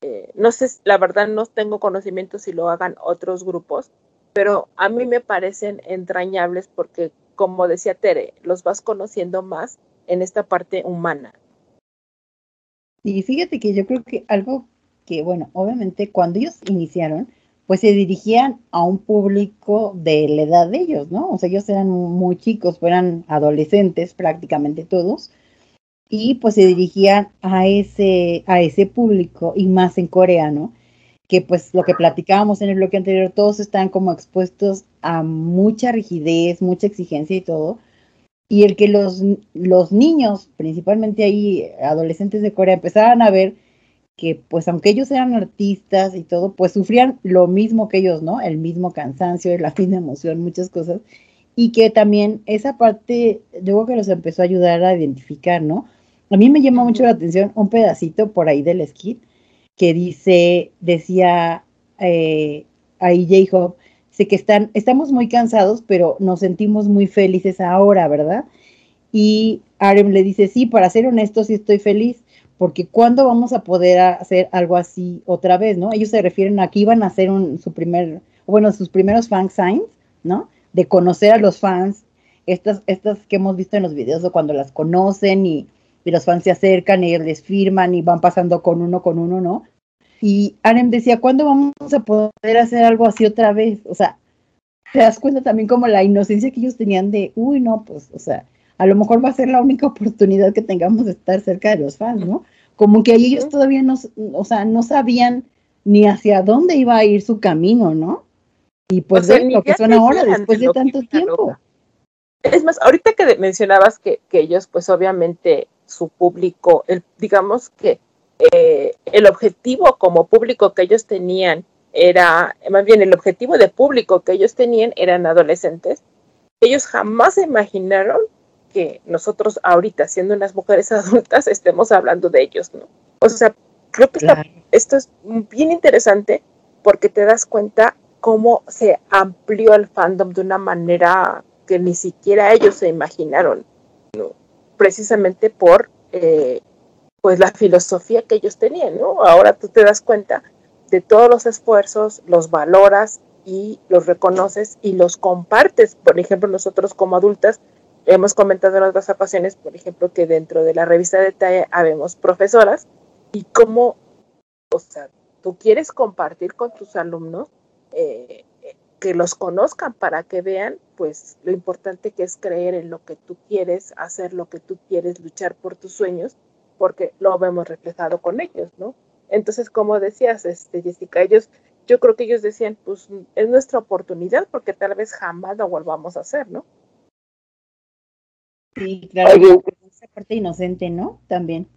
S4: eh, no sé, la verdad no tengo conocimiento si lo hagan otros grupos, pero a mí me parecen entrañables porque, como decía Tere, los vas conociendo más en esta parte humana.
S3: Y fíjate que yo creo que algo que, bueno, obviamente cuando ellos iniciaron, pues se dirigían a un público de la edad de ellos, ¿no? O sea, ellos eran muy chicos, eran adolescentes prácticamente todos, y pues se dirigían a ese, a ese público, y más en Corea, ¿no? Que pues lo que platicábamos en el bloque anterior, todos están como expuestos a mucha rigidez, mucha exigencia y todo, y el que los, los niños, principalmente ahí, adolescentes de Corea, empezaran a ver que pues aunque ellos eran artistas y todo, pues sufrían lo mismo que ellos, ¿no? El mismo cansancio, la misma emoción, muchas cosas. Y que también esa parte, luego que los empezó a ayudar a identificar, ¿no? A mí me llama mucho la atención un pedacito por ahí del skit que dice, decía eh, ahí J-Hope, dice que están, estamos muy cansados, pero nos sentimos muy felices ahora, ¿verdad? Y Arem le dice, sí, para ser honesto, sí estoy feliz porque ¿cuándo vamos a poder hacer algo así otra vez, no? Ellos se refieren a que iban a hacer un, su primer, bueno, sus primeros fan signs, ¿no? De conocer a los fans, estas, estas que hemos visto en los videos, o cuando las conocen y, y los fans se acercan y les firman y van pasando con uno, con uno, ¿no? Y Arem decía, ¿cuándo vamos a poder hacer algo así otra vez? O sea, te das cuenta también como la inocencia que ellos tenían de, uy, no, pues, o sea, a lo mejor va a ser la única oportunidad que tengamos de estar cerca de los fans, ¿no? Como que ellos todavía no, o sea, no sabían ni hacia dónde iba a ir su camino, ¿no? Y pues
S4: O sea,
S3: de
S4: ni
S3: lo que son ahora, después
S4: de
S3: tanto tiempo.
S4: Es más, ahorita que mencionabas que, que ellos, pues obviamente su público, el, digamos que eh, el objetivo como público que ellos tenían era, más bien el objetivo de público que ellos tenían eran adolescentes, ellos jamás imaginaron que nosotros ahorita, siendo unas mujeres adultas, estemos hablando de ellos, ¿no? O sea, creo que esta- esto es bien interesante porque te das cuenta cómo se amplió el fandom de una manera que ni siquiera ellos se imaginaron. Precisamente por eh, pues la filosofía que ellos tenían, ¿no? Ahora tú te das cuenta de todos los esfuerzos, los valoras y los reconoces y los compartes. Por ejemplo, nosotros como adultas hemos comentado en otras ocasiones, por ejemplo, que dentro de la revista de TAE habemos profesoras y cómo, o sea, tú quieres compartir con tus alumnos eh, que los conozcan para que vean, pues, lo importante que es creer en lo que tú quieres, hacer lo que tú quieres, luchar por tus sueños, porque lo vemos reflejado con ellos, ¿no? Entonces, como decías, este, Jessica, ellos, yo creo que ellos decían, pues, es nuestra oportunidad porque tal vez jamás lo volvamos a hacer, ¿no?
S3: Sí, claro.
S5: Oye.
S3: Esa parte inocente, ¿no? También.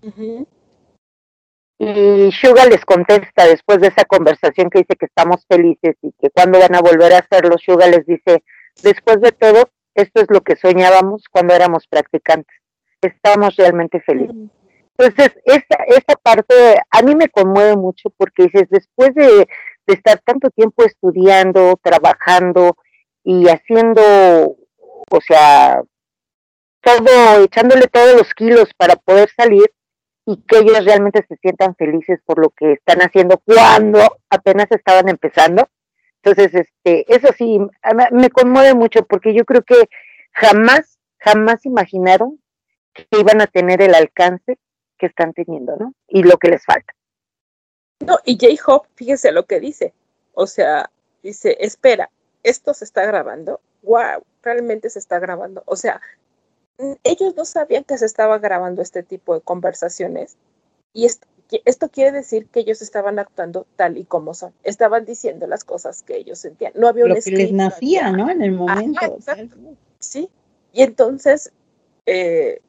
S5: Y Suga les contesta después de esa conversación que dice que estamos felices y que cuando van a volver a hacerlo, Suga les dice, después de todo, esto es lo que soñábamos cuando éramos practicantes. Estamos realmente felices. Entonces, esta, esta parte a mí me conmueve mucho porque dices, después de, de estar tanto tiempo estudiando, trabajando y haciendo, o sea, todo, echándole todos los kilos para poder salir y que ellos realmente se sientan felices por lo que están haciendo cuando apenas estaban empezando. Entonces, este, eso sí, me- conmueve mucho porque yo creo que jamás, jamás imaginaron que iban a tener el alcance que están teniendo, ¿no? Y lo que les falta.
S4: No, y J-Hope, fíjese lo que dice. O sea, dice, espera, ¿esto se está grabando? ¡Wow! Realmente se está grabando. O sea, ellos no sabían que se estaba grabando este tipo de conversaciones. Y esto, esto quiere decir que ellos estaban actuando tal y como son. Estaban diciendo las cosas que ellos sentían. No había un
S3: Lo que les nacía, ¿no? En el momento.
S4: Ajá. Sí. Y entonces, eh,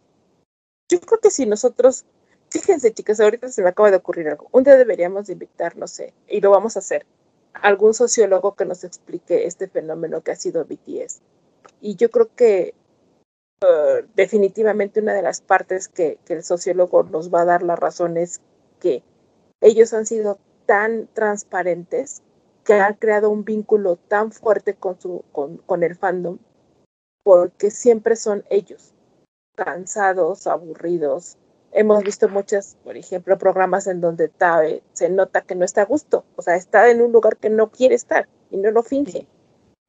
S4: yo creo que si nosotros, fíjense chicas, ahorita se me acaba de ocurrir algo. Un día deberíamos de invitar, no sé, y lo vamos a hacer, algún sociólogo que nos explique este fenómeno que ha sido BTS. Y yo creo que definitivamente una de las partes que, que el sociólogo nos va a dar la razón es que ellos han sido tan transparentes que han creado un vínculo tan fuerte con, su, con, con el fandom porque siempre son ellos, cansados, aburridos. Hemos visto muchas, por ejemplo, programas en donde Tabe se nota que no está a gusto, o sea, está en un lugar que no quiere estar y no lo finge.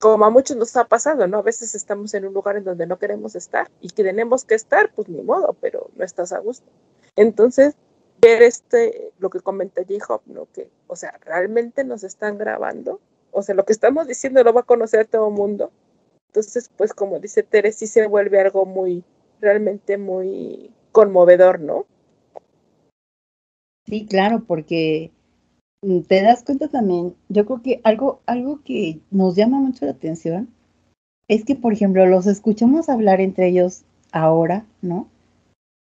S4: Como a muchos nos ha pasado, ¿no? A veces estamos en un lugar en donde no queremos estar y que tenemos que estar, pues ni modo, pero no estás a gusto. Entonces, ver este, lo que comenta J-Hop, ¿no? Que, o sea, realmente nos están grabando O sea, lo que estamos diciendo lo va a conocer todo el mundo. Entonces, pues como dice Tere, sí se vuelve algo muy, realmente muy conmovedor, ¿no?
S3: Sí, claro, porque te das cuenta también, yo creo que algo, algo que nos llama mucho la atención es que, por ejemplo, los escuchamos hablar entre ellos ahora, ¿no?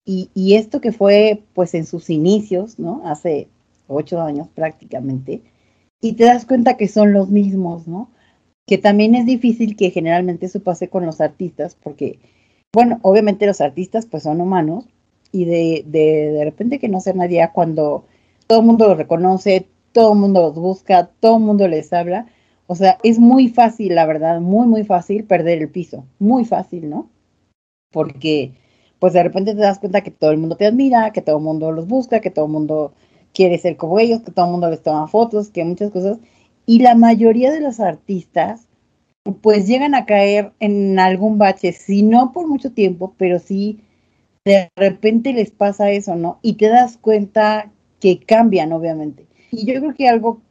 S3: Y, y esto que fue, pues, en sus inicios, ¿no? Hace ocho años prácticamente, y te das cuenta que son los mismos, ¿no? Que también es difícil que generalmente eso pase con los artistas, porque, bueno, obviamente los artistas, pues, son humanos, y de, de, de repente que no sea nadie cuando todo el mundo los reconoce, todo el mundo los busca, todo el mundo les habla. O sea, es muy fácil, la verdad, muy, muy fácil perder el piso. Muy fácil, ¿no? Porque, pues de repente te das cuenta que todo el mundo te admira, que todo el mundo los busca, que todo el mundo quiere ser como ellos, que todo el mundo les toma fotos, que muchas cosas. Y la mayoría de los artistas, pues llegan a caer en algún bache, si no por mucho tiempo, pero sí de repente les pasa eso, ¿no? Y te das cuenta que cambian, obviamente. Y yo creo que algo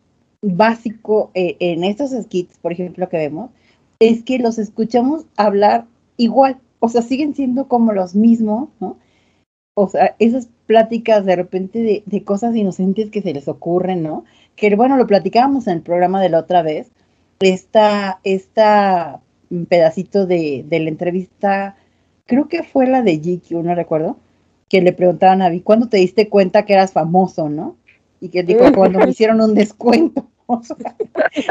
S3: básico eh, en estos skits, por ejemplo, que vemos, es que los escuchamos hablar igual, o sea, siguen siendo como los mismos, ¿no? O sea, esas pláticas de repente de, de cosas inocentes que se les ocurren, ¿no? Que bueno, lo platicábamos en el programa de la otra vez, esta, esta pedacito de, de la entrevista creo que fue la de GQ, no recuerdo, que le preguntaban a Vi, ¿cuándo te diste cuenta que eras famoso, no? Y que dijo, cuando me hicieron un descuento. O sea,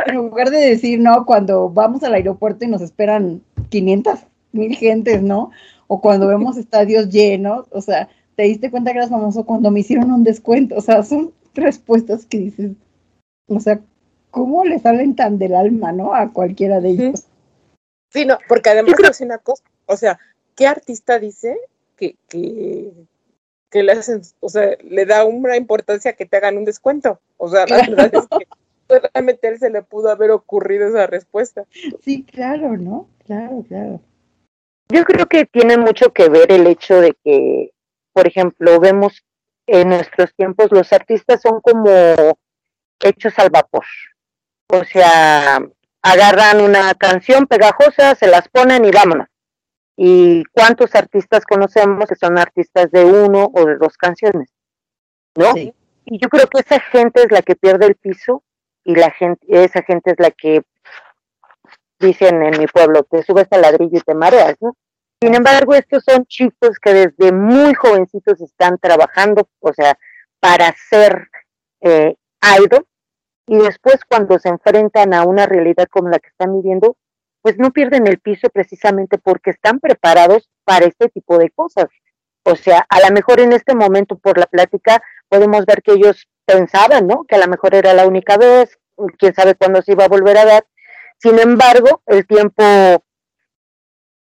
S3: en lugar de decir, no, cuando vamos al aeropuerto y nos esperan 500 mil gentes, ¿no? O cuando vemos estadios llenos, o sea, te diste cuenta que eras famoso cuando me hicieron un descuento. O sea, son respuestas que dices, o sea, ¿cómo le salen tan del alma, no? A cualquiera de ellos.
S4: Sí, no, porque además es una cosa, o sea, ¿qué artista dice que, que, que, le hacen, o sea, le da una importancia que te hagan un descuento? O sea, la verdad es que solamente a él se le pudo haber ocurrido esa respuesta.
S3: Sí, claro, ¿no? Claro, claro.
S5: Yo creo que tiene mucho que ver el hecho de que, por ejemplo, vemos en nuestros tiempos los artistas son como hechos al vapor. O sea, agarran una canción pegajosa, se las ponen y vámonos y cuántos artistas conocemos que son artistas de uno o de dos canciones, ¿no?
S3: Sí.
S5: Y yo creo que esa gente es la que pierde el piso y la gente, esa gente es la que dicen en mi pueblo, te subes al ladrillo y te mareas, ¿no? Sin embargo, estos son chicos que desde muy jovencitos están trabajando, o sea, para ser eh, idol, y después cuando se enfrentan a una realidad como la que están viviendo, pues no pierden el piso precisamente porque están preparados para este tipo de cosas. O sea, a lo mejor en este momento por la plática podemos ver que ellos pensaban, ¿no? Que a lo mejor era la única vez, quién sabe cuándo se iba a volver a dar. Sin embargo, el tiempo,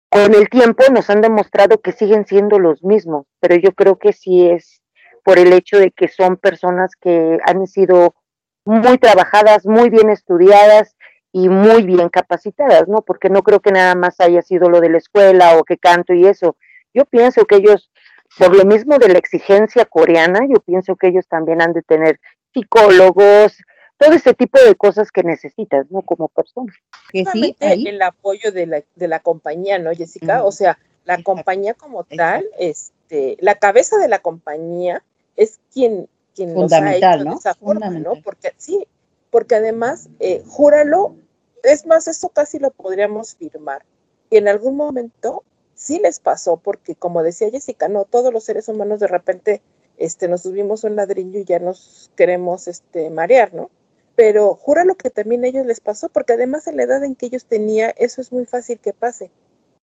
S5: con el tiempo nos han demostrado que siguen siendo los mismos, pero yo creo que sí es por el hecho de que son personas que han sido muy trabajadas, muy bien estudiadas y muy bien capacitadas, ¿no? Porque no creo que nada más haya sido lo de la escuela o que canto y eso. Yo pienso que ellos, por lo mismo de la exigencia coreana, yo pienso que ellos también han de tener psicólogos, todo ese tipo de cosas que necesitas, ¿no? Como persona.
S3: Que sí, ahí.
S4: el apoyo de la, de la compañía, ¿no, Jessica?
S3: Mm.
S4: O sea, la
S3: Exacto.
S4: compañía como tal, este, la cabeza de la compañía es quien, quien los ha
S3: Fundamental,
S4: hecho
S3: ¿no?
S4: de esa forma, ¿no?
S3: Fundamental.
S4: Porque sí, porque además, eh, júralo, es más, eso casi lo podríamos firmar. Y en algún momento sí les pasó, porque como decía Jessica, no todos los seres humanos de repente este, nos subimos un ladrillo y ya nos queremos este, marear, ¿no? Pero júralo que también a ellos les pasó, porque además en la edad en que ellos tenían, eso es muy fácil que pase.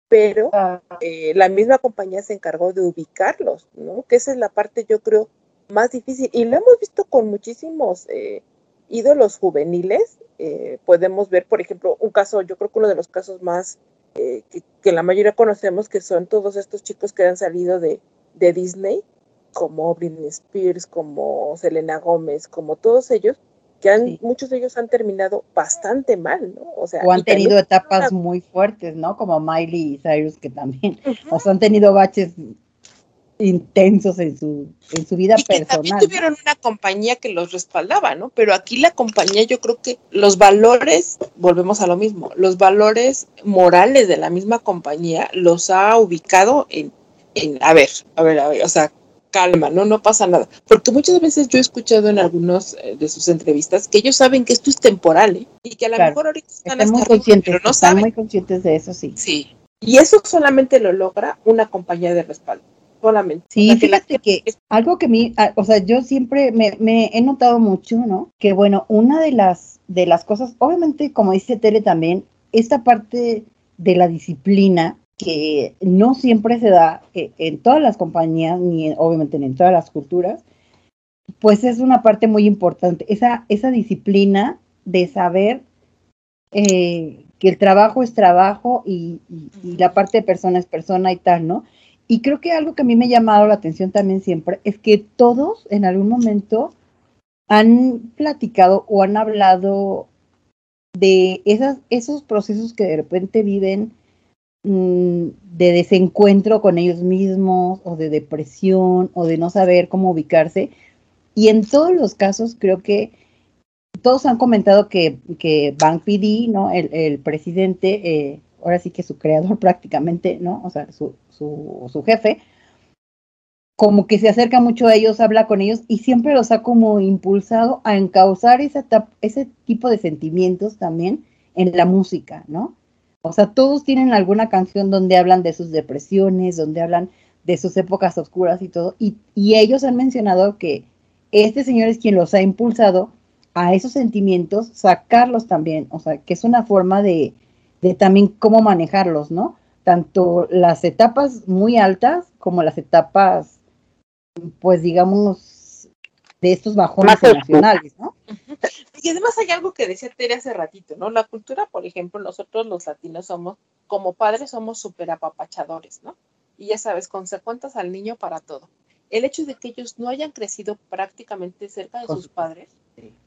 S4: Pero
S3: Ah,
S4: eh, la misma compañía se encargó de ubicarlos, ¿no? Que esa es la parte, yo creo, más difícil. Y lo hemos visto con muchísimos eh, ídolos juveniles. Eh, podemos ver, por ejemplo, un caso, yo creo que uno de los casos más eh, que, que la mayoría conocemos, que son todos estos chicos que han salido de, de Disney, como Britney Spears, como Selena Gómez, como todos ellos, que han,
S3: Sí.
S4: muchos de ellos han terminado bastante mal, ¿no? O sea,
S3: o han tenido etapas
S4: una-
S3: muy fuertes, ¿no? Como Miley y Cyrus, que también,
S4: Ujú.
S3: o sea, han tenido baches intensos en su, en su vida
S4: y que también
S3: personal.
S4: tuvieron una compañía que los respaldaba, ¿no? Pero aquí la compañía, yo creo que los valores, volvemos a lo mismo, los valores morales de la misma compañía los ha ubicado en, en a ver, a ver, a ver, o sea, calma, no, no pasa nada. Porque muchas veces yo he escuchado en algunos eh, de sus entrevistas que ellos saben que esto es temporal, ¿eh? Y que a lo
S3: Claro.
S4: mejor ahorita están,
S3: Están muy
S4: hasta arriba,
S3: conscientes,
S4: pero no
S3: están
S4: saben.
S3: muy conscientes de eso, sí.
S4: Sí. Y eso solamente lo logra una compañía de respaldo. Solamente.
S3: Sí,
S4: O sea, que la
S3: fíjate que algo que a mí, ah, o sea, yo siempre me, me he notado mucho, ¿no? Que bueno, una de las, de las cosas, obviamente, como dice Tere también, esta parte de la disciplina que no siempre se da eh, en todas las compañías, ni en- obviamente ni en todas las culturas, pues es una parte muy importante. Esa, esa disciplina de saber eh, que el trabajo es trabajo y, y- y la parte de persona es persona y tal, ¿no? Y creo que algo que a mí me ha llamado la atención también siempre es que todos en algún momento han platicado o han hablado de esas, esos procesos que de repente viven mm, de desencuentro con ellos mismos o de depresión o de no saber cómo ubicarse. Y en todos los casos creo que todos han comentado que, que Bank PD, ¿no? El, el presidente, eh, ahora sí que su creador prácticamente, ¿no? O sea, su, su, su jefe, como que se acerca mucho a ellos, habla con ellos y siempre los ha como impulsado a encauzar tap- ese tipo de sentimientos también en la música, ¿no? O sea, todos tienen alguna canción donde hablan de sus depresiones, donde hablan de sus épocas oscuras y todo, y, y ellos han mencionado que este señor es quien los ha impulsado a esos sentimientos, sacarlos también, o sea, que es una forma de, de también cómo manejarlos, ¿no? Tanto las etapas muy altas como las etapas, pues digamos, de estos bajones emocionales, ¿no?
S4: Y además hay algo que decía Tere hace ratito, ¿no? La cultura, por ejemplo, nosotros los latinos somos, como padres, somos súper apapachadores, ¿no? Y ya sabes, consecuentes al niño para todo. El hecho de que ellos no hayan crecido prácticamente cerca de sus padres,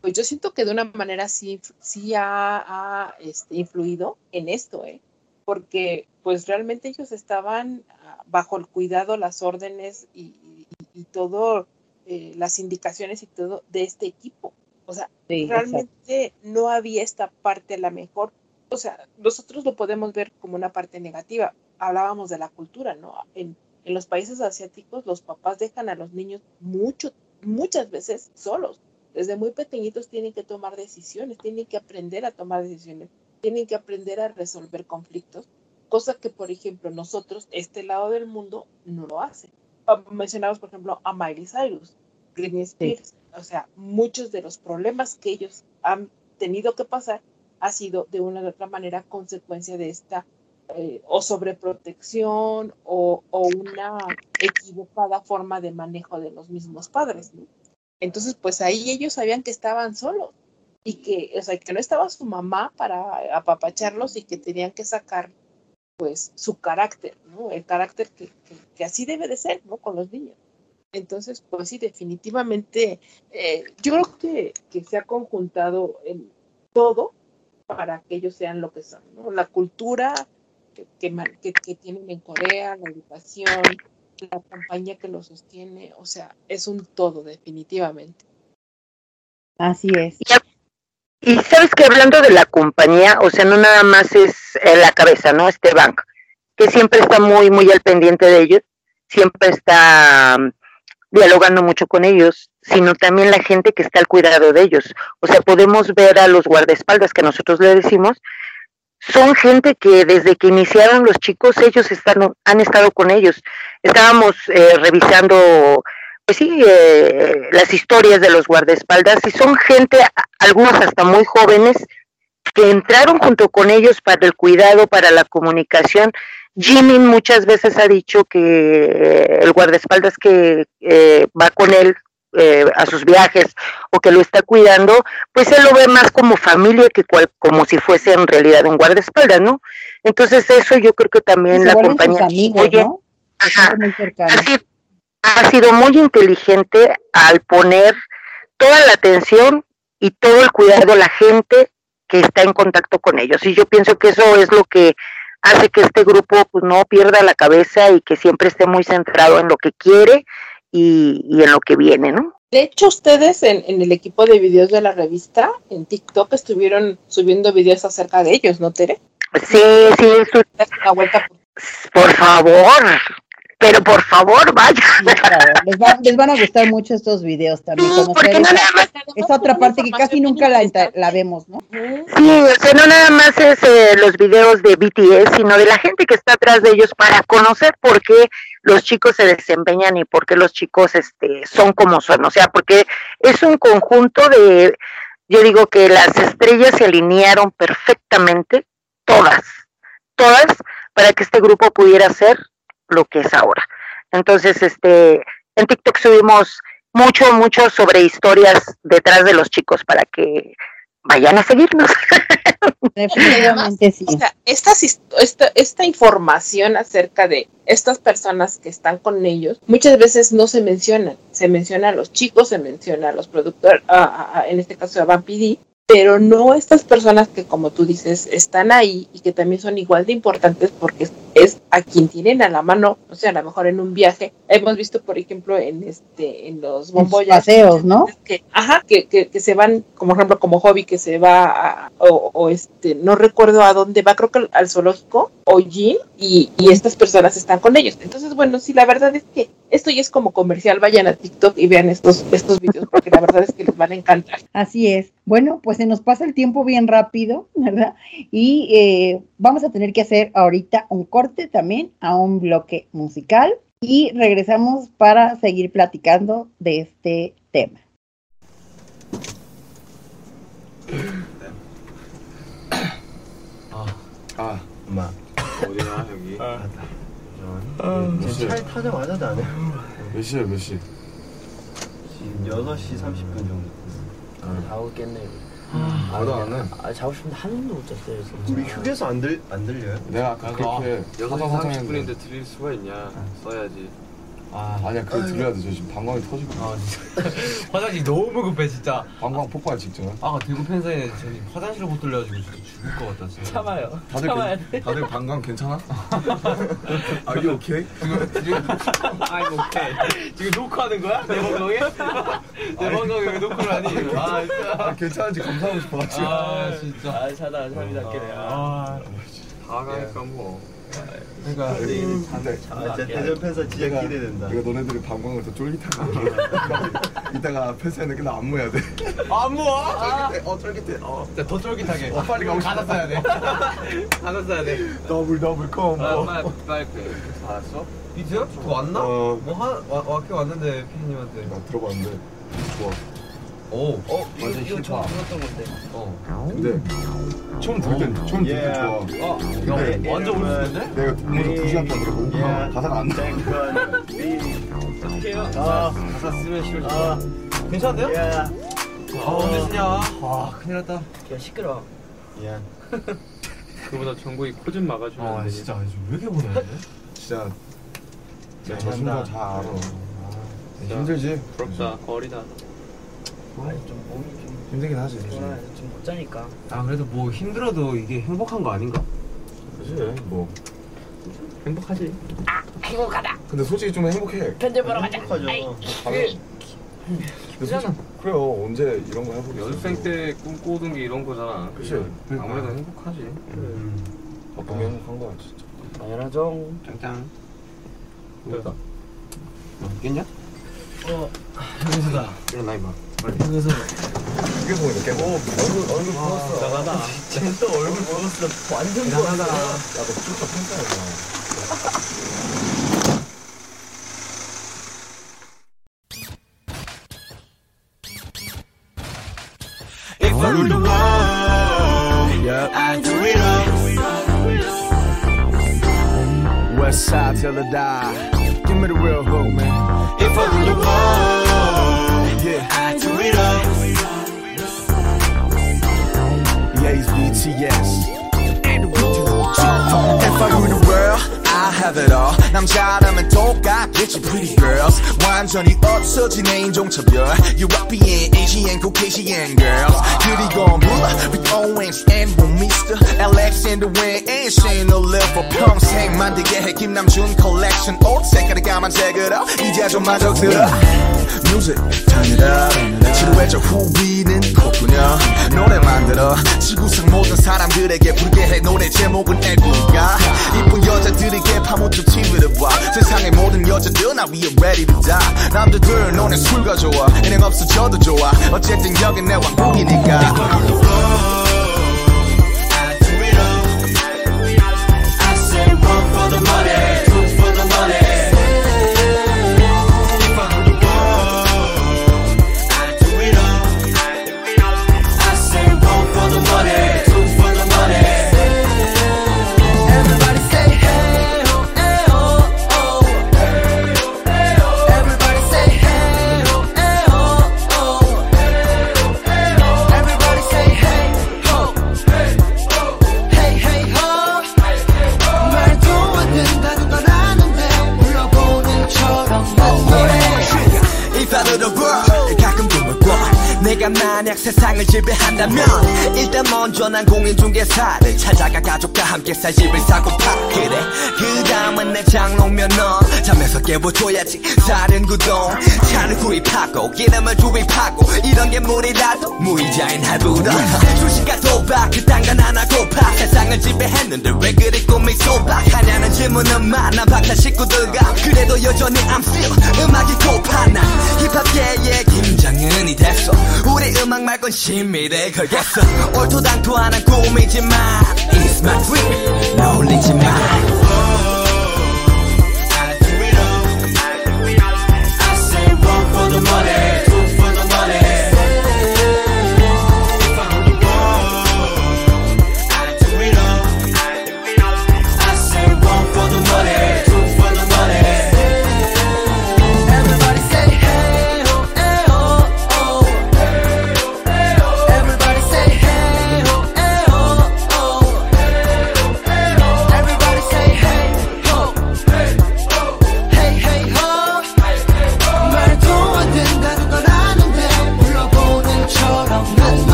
S4: pues yo siento que de una manera sí, sí ha, ha, este, influido en esto, ¿eh? Porque pues realmente ellos estaban ah, bajo el cuidado, las órdenes y, y, y todo, eh, las indicaciones y todo de este equipo. O sea,
S3: Sí, exacto.
S4: realmente no había esta parte a la mejor. O sea, nosotros lo podemos ver como una parte negativa. Hablábamos de la cultura, ¿no? En, en los países asiáticos los papás dejan a los niños mucho, muchas veces solos. Desde muy pequeñitos tienen que tomar decisiones, tienen que aprender a tomar decisiones, tienen que aprender a resolver conflictos, cosa que, por ejemplo, nosotros, este lado del mundo, no lo hacen. Ah, Mencionamos, por ejemplo, a Miley Cyrus, Britney Spears. O sea, muchos de los problemas que ellos han tenido que pasar ha sido de una u otra manera consecuencia de esta eh, o sobreprotección o, o una equivocada forma de manejo de los mismos padres. ¿no? Entonces, pues ahí ellos sabían que estaban solos y que, o sea, que no estaba su mamá para apapacharlos y que tenían que sacar pues su carácter, ¿no? El carácter que, que, que así debe de ser, ¿no? Con los niños. Entonces, pues sí, definitivamente, eh, yo creo que, que se ha conjuntado en todo para que ellos sean lo que son, ¿no? La cultura que, que, que- tienen en Corea, la educación, la compañía que lo sostiene, o sea, es un todo, definitivamente.
S3: Así es.
S5: Y sabes que hablando de la compañía, o sea, no nada más es eh, la cabeza, ¿no? Este bank, que siempre está muy, muy al pendiente de ellos, siempre está mm, dialogando mucho con ellos, sino también la gente que está al cuidado de ellos. O sea, podemos ver a los guardaespaldas que nosotros le decimos, son gente que desde que iniciaron los chicos, ellos están, han estado con ellos. Estábamos eh, revisando, pues sí, eh, las historias de los guardaespaldas y son gente, algunos hasta muy jóvenes, que entraron junto con ellos para el cuidado, para la comunicación. Jimmy muchas veces ha dicho que eh, el guardaespaldas que eh, va con él eh, a sus viajes o que lo está cuidando, pues él lo ve más como familia que cual, como si fuese en realidad un guardaespaldas, ¿no? Entonces eso yo creo que también
S3: se
S5: la compañía
S3: amigos,
S5: oye,
S3: ¿no?
S5: ajá,
S3: cercana.
S5: Ha sido, muy inteligente al poner toda la atención y todo el cuidado a la gente que está en contacto con ellos. Y yo pienso que eso es lo que hace que este grupo pues no pierda la cabeza y que siempre esté muy centrado en lo que quiere y, y en lo que viene, ¿no?
S4: De hecho, ustedes en, en el equipo de videos de la revista, en TikTok, estuvieron subiendo videos acerca de ellos, ¿no, Tere?
S5: Sí, sí, eso-
S4: una vuelta por-
S5: por favor, pero por favor, vaya.
S3: Sí, claro, les, va- les van a gustar mucho estos videos también.
S5: Sí, porque no
S3: esa-
S5: nada más
S3: esa otra parte que casi nunca la, vemos, ¿no?
S5: Sí, o sea, no nada más es eh, los videos de BTS, sino de la gente que está atrás de ellos para conocer por qué los chicos se desempeñan y por qué los chicos este, son como son. O sea, porque es un conjunto de, yo digo que las estrellas se alinearon perfectamente, todas, todas, para que este grupo pudiera ser lo que es ahora. Entonces, este, en TikTok subimos mucho, mucho sobre historias detrás de los chicos para que vayan a seguirnos.
S3: Definitivamente sí.
S4: O sea, estas esta, esta información acerca de estas personas que están con ellos, muchas veces no se mencionan. Se menciona a los chicos, se menciona a los productores, a- a- a- en este caso a Van PD, pero no estas personas que, como tú dices, están ahí y que también son igual de importantes porque es, a quien tienen a la mano, o sea, a lo mejor en un viaje. Hemos visto, por ejemplo, en este en los bomboyas.
S3: paseos, ¿no?
S4: Que, ajá, que, que, que se van, como ejemplo, como hobby, que se va a, o, o este, no recuerdo a dónde va, creo que al, zoológico, o Jean, y, y estas personas están con ellos. Entonces, bueno, sí, la verdad es que esto ya es como comercial, vayan a TikTok y vean estos, estos videos, porque la verdad es que les van a encantar.
S3: Así es. Bueno, pues se nos pasa el tiempo bien rápido, ¿verdad? Y eh, vamos a tener que hacer ahorita un corte también a un bloque musical y regresamos para seguir platicando de este tema.
S8: 아,
S9: 엄마
S8: 어디나 여기?
S9: 몇 시에? 차에 타자마자 나네
S8: 몇 시야, 몇 시?
S9: 지금 6시 30분 정도
S10: 다 오겠네.
S8: 나도 안 해.
S10: 아 자고 싶은데 하늘도 못 잤어요 진짜.
S9: 우리 휴게소 안, 들, 안 들려요?
S8: 내가 아까 그렇게
S11: 6시
S8: 화장 화장했는데
S11: 30분인데 드릴 수가 있냐 써야지
S9: 아,
S8: 아니야 그거 들려야 돼. 저 지금 방광이 터지고
S11: 아 진짜 화장실 너무 급해 진짜
S8: 방광 폭발 직전.
S11: 아 대구 팬사인회 저 지금 화장실을 못 돌려가지고 진짜 죽을 것 같다 진짜
S10: 참아요.
S8: 다들
S10: 참아야
S8: 괜-
S10: 돼.
S8: 다들 방광 괜찮아? Are you okay?
S11: 아이고 오케이 지금 녹화하는 거야? 내 방송에? 내 방송에 왜 녹화를 하니? 아
S8: 아,
S11: 진짜
S8: 괜찮은지 검사하고 싶어가지고.
S11: 아 진짜
S10: 아 자다 잠이답게 해.
S11: 아, 다 가니까 뭐
S8: 그러니까 근데
S9: 아, 진짜 대전 팬사 진짜
S8: 내가-
S9: 기대된다
S8: 내가 너네들이 방광을 더 쫄깃하게. 이따가 팬사인회 끝나 안무 해야 돼.
S11: 안 모아?
S8: 쫄깃해. 어 쫄깃해. 어.
S11: 진짜 더 쫄깃하게
S8: 어, 빨리 가고 싶어.
S11: 가사 써야 돼 가사 써야 돼
S8: 더블 더블 콤보.
S11: 아, 빨리 알았어? 이제요? 더 왔나?
S8: 어.
S11: 뭐 한, 와, 와게 왔는데 피디님한테
S8: 나 들어봤는데 좋아.
S11: 오
S10: 어 이거
S8: 완전
S10: 이거 저
S8: 힙합.
S10: 들었던 건데.
S11: 어.
S8: 근데 처음 들을 땐 처음 들을 땐
S9: 예.
S8: 좋아.
S11: 아,
S8: 근데
S11: 야, 완전 올렸는데?
S8: 내가 듣고서 두 시간 동안 들었고
S9: 예.
S8: 가사가 안 나.
S11: 어떡해요?
S9: 아,
S11: 가사 쓰면 싫어.
S9: 아,
S11: 괜찮은데요?
S9: 예,
S11: 아, 언제 쓰냐? 와, 큰일 났다.
S10: 야 시끄러.
S9: 예.
S11: 그보다 정국이 코 좀 막아주면
S9: 아,
S11: 안 되냐?
S9: 진짜 왜 이렇게 보내는데?
S8: 진짜 내가
S9: 잘한다.
S8: 저 순간 잘 알아. 힘들지?
S11: 부럽다. 거리다.
S10: 아니 좀 몸이 좀
S8: 힘들긴 하지.
S10: 좀못 자니까.
S11: 아, 그래도 뭐 힘들어도 이게 행복한 거 아닌가?
S8: 그지 뭐.
S11: 행복하지.
S8: 근데 솔직히 좀 행복해.
S10: 팬들 보러 가자.
S9: 행복하죠.
S8: 솔직히 그래요. 언제 이런 거 해보겠어.
S11: 연습생 때 꿈꾸던 게 이런 거잖아.
S8: 그치.
S11: 아무래도 행복하지.
S9: 음.
S8: 바쁘게 행복한 거야 진짜.
S10: 당연하죠.
S11: 짱짱. 뭐야? 깼냐?
S10: 어
S11: 현수다. 일어나 임마.
S10: 그래서
S8: 그게 보이네. 깨. 오 얼굴 얼굴 부었어.
S11: 나가다.
S10: 또 얼굴 보였어. 완전
S11: 나가다.
S8: 야너 쭈까 팬싸야.
S2: If I rule the world, I do it all. West side till I die. Give me the real hook, man. If I rule the world, yeah, Yes, BTS. If I rule the world, have it all. 남자라면 똑같겠지, pretty girls. 완전히 없어진 내 인종차별. European, Asian, Caucasian girls. 그리고 물론 with Owens and Mr. nigga Alex in the wind ain't seen no live for 평생 만들게 해 김남준 컬렉션 옷 색깔이 까만색 으로 이제 좀 만족스러 Music turn it up 지루해져 후비는 없군요 노래 만들어 지구상 모든 사람들에게 부르게 해 노래 제목은 애국가 이쁜 여자들에게 파묻혀 TV를 봐. 세상의 모든 여자들 나 위에 ready to die? 남들들 너네 술 가져와. 인행 없어져도 좋아. 어쨌든 여긴 내 왕국이니까
S7: 지배한다면 일단 먼저 난 공인중개사를 찾아가 가족과 함께 살 집을 사고파. 그래 그 다음은 내 장롱면 너 잠에서 깨워줘야지 다른 구동. 차를 구입하고 기름을 주입하고 이런 게 무리라도 무이자인 할부로. 수식과 도박 그딴 건 안 하고 파 세상을 지배했는데 왜 그리 꿈이 소박하냐는 질문은 많아 박한 식구들과. 그래도 여전히 I'm still 음악이 고파 난 힙합계의 김장은이 됐어. 우리 음악 말곤 신미래 걸겠어. 얼토당토 하는 꿈이지만 It's my dream. 놀리지 마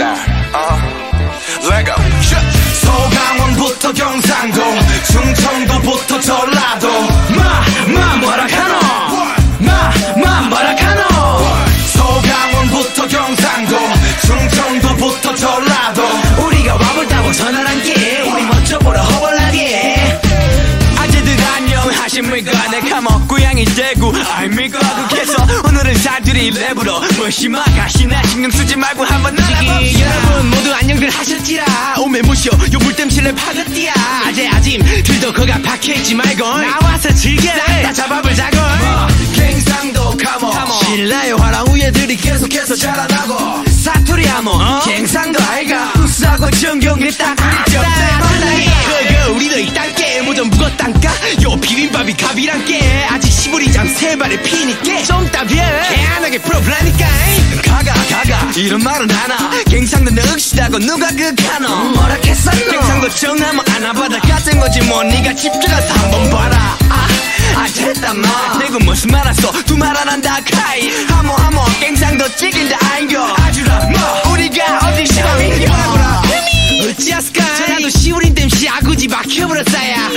S2: 방탄소년단 uh, yeah.
S7: 서강원부터 경상도 충청도부터 전라도. 마마 뭐라 카노? 마마 뭐라 카노? 서강원부터 경상도 충청도부터 전라도. 우리가 와볼다고 전화한 게 우리 먼저 보러 허벌나게. 아재들 안녕 하십니까? 내 감옥 고향이 대구. 아닙니까? 국에서 오늘은 사투리 랩으로 무시마 가 안녕들 하셨지라. 오메 무쇼 요불땜실 랩 하겠디야. 아재 아짐 들도 거가 박혀 있지 말고 나와서 즐겨. 싹다 잡아보자고 갱상도 감옥. 신라의 화랑 우예들이 계속해서 자라나고. 사투리 하모 갱상도 아이가. 우스하고 정경이 딱 우리 뼈대 그거 우리도 이 땅께. 모전 묵었단까 요 비빔밥이 갑이란 게. 아직 시부리장 세 발에 피니까 좀 따비해 개안하게 풀어보라니까 가가 가가. 이런 말은 하나. 갱상도 늑시다고 누가 그카노? 뭐라 했었노? 갱상도 정하면 안아받아 같은 거지 뭐. 니가 집중해서 한번 봐라. 아, 아 됐단 마. 내가 무슨 말 했어 두말 안 한다 카이. 하모 하모. 갱상도 찍인다 아인겨 아주라 뭐 우리가 어디 시방인겨? 어찌하스까? 저라도 시우린 땜시 아구지 막혀버렸어야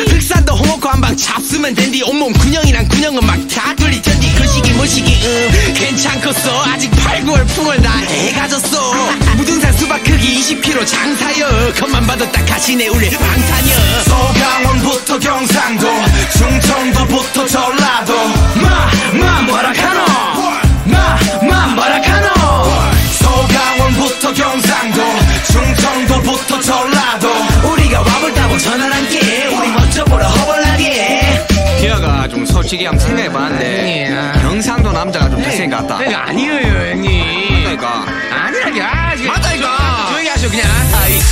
S7: 잡수면 된디. 온몸 군형이랑 군형은 막 다 돌리죠 무식이 음 괜찮겠어. 아직 8, 9월 풍월 나해 가졌어. 무등산 수박 크기 20kg 장사여. 겉만 봐도 딱 가시네 우리 방탄여.
S2: 서강원부터 경상도 충청도부터 전라도. 마마 뭐라 카노? 마마 뭐라 카노? 서강원부터 경상도 충청도부터 전라도.
S7: 우리가 와볼다고 전화
S11: 솔직히 한번 생각해봤는데 경상도 남자가 좀 잘생긴 것 같다.
S7: 그러니까 아니에요 형님
S11: 그러니까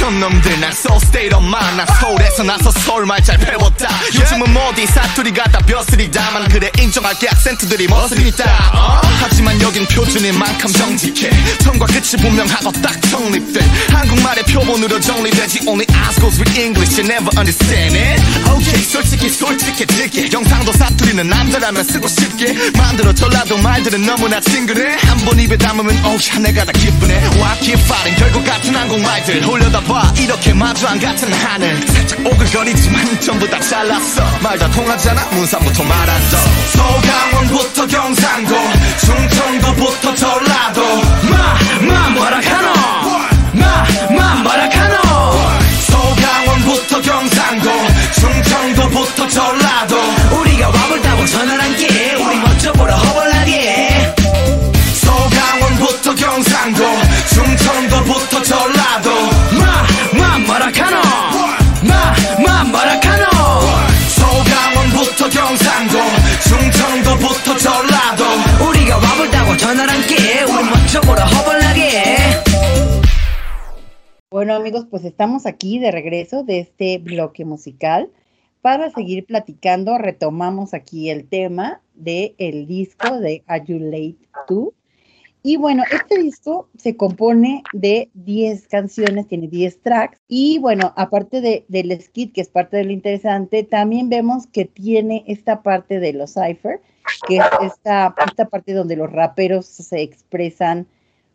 S11: 아이
S2: 촌놈들 난 소울 스테이트 엄마 난 서울에서 나서 서울 말잘 배웠다. 요즘은 모디 사투리 같다 벼슬이다만 그래 인정할게 악센트들이 있다. 어? 하지만 여긴 표준인 만큼 정직해. 처음과 끝이 분명하고 딱 정립돼. 한국말의 표본으로 정리되지. Only eyes goes with English. You never understand it. Okay. 솔직히 솔직해질게 경상도 사투리는 남자라면 쓰고 싶게. 만들어 전라도 말들은 너무나 친근해 한 번 입에 담으면 어우야 내가 다 기쁘네. Why keep fighting 결국 같은 한국말들. 올려다 봐. 이렇게 마주 안 같은 하늘. 살짝 오글거리지만 전부 다 잘났어. 말 다 통하잖아. 문산부터 말았어 서강원부터 경상도. 충청도부터 전라도. 마마 뭐라 카노? 마
S3: Bueno amigos, pues estamos aquí de regreso de este bloque musical para seguir platicando. Retomamos aquí el tema del el disco de Are You Late To. Y bueno, este disco se compone de 10 canciones, tiene 10 tracks. Y bueno, aparte de, del skit, que es parte de lo interesante, también vemos que tiene esta parte de los cipher, que es esta, esta parte donde los raperos se expresan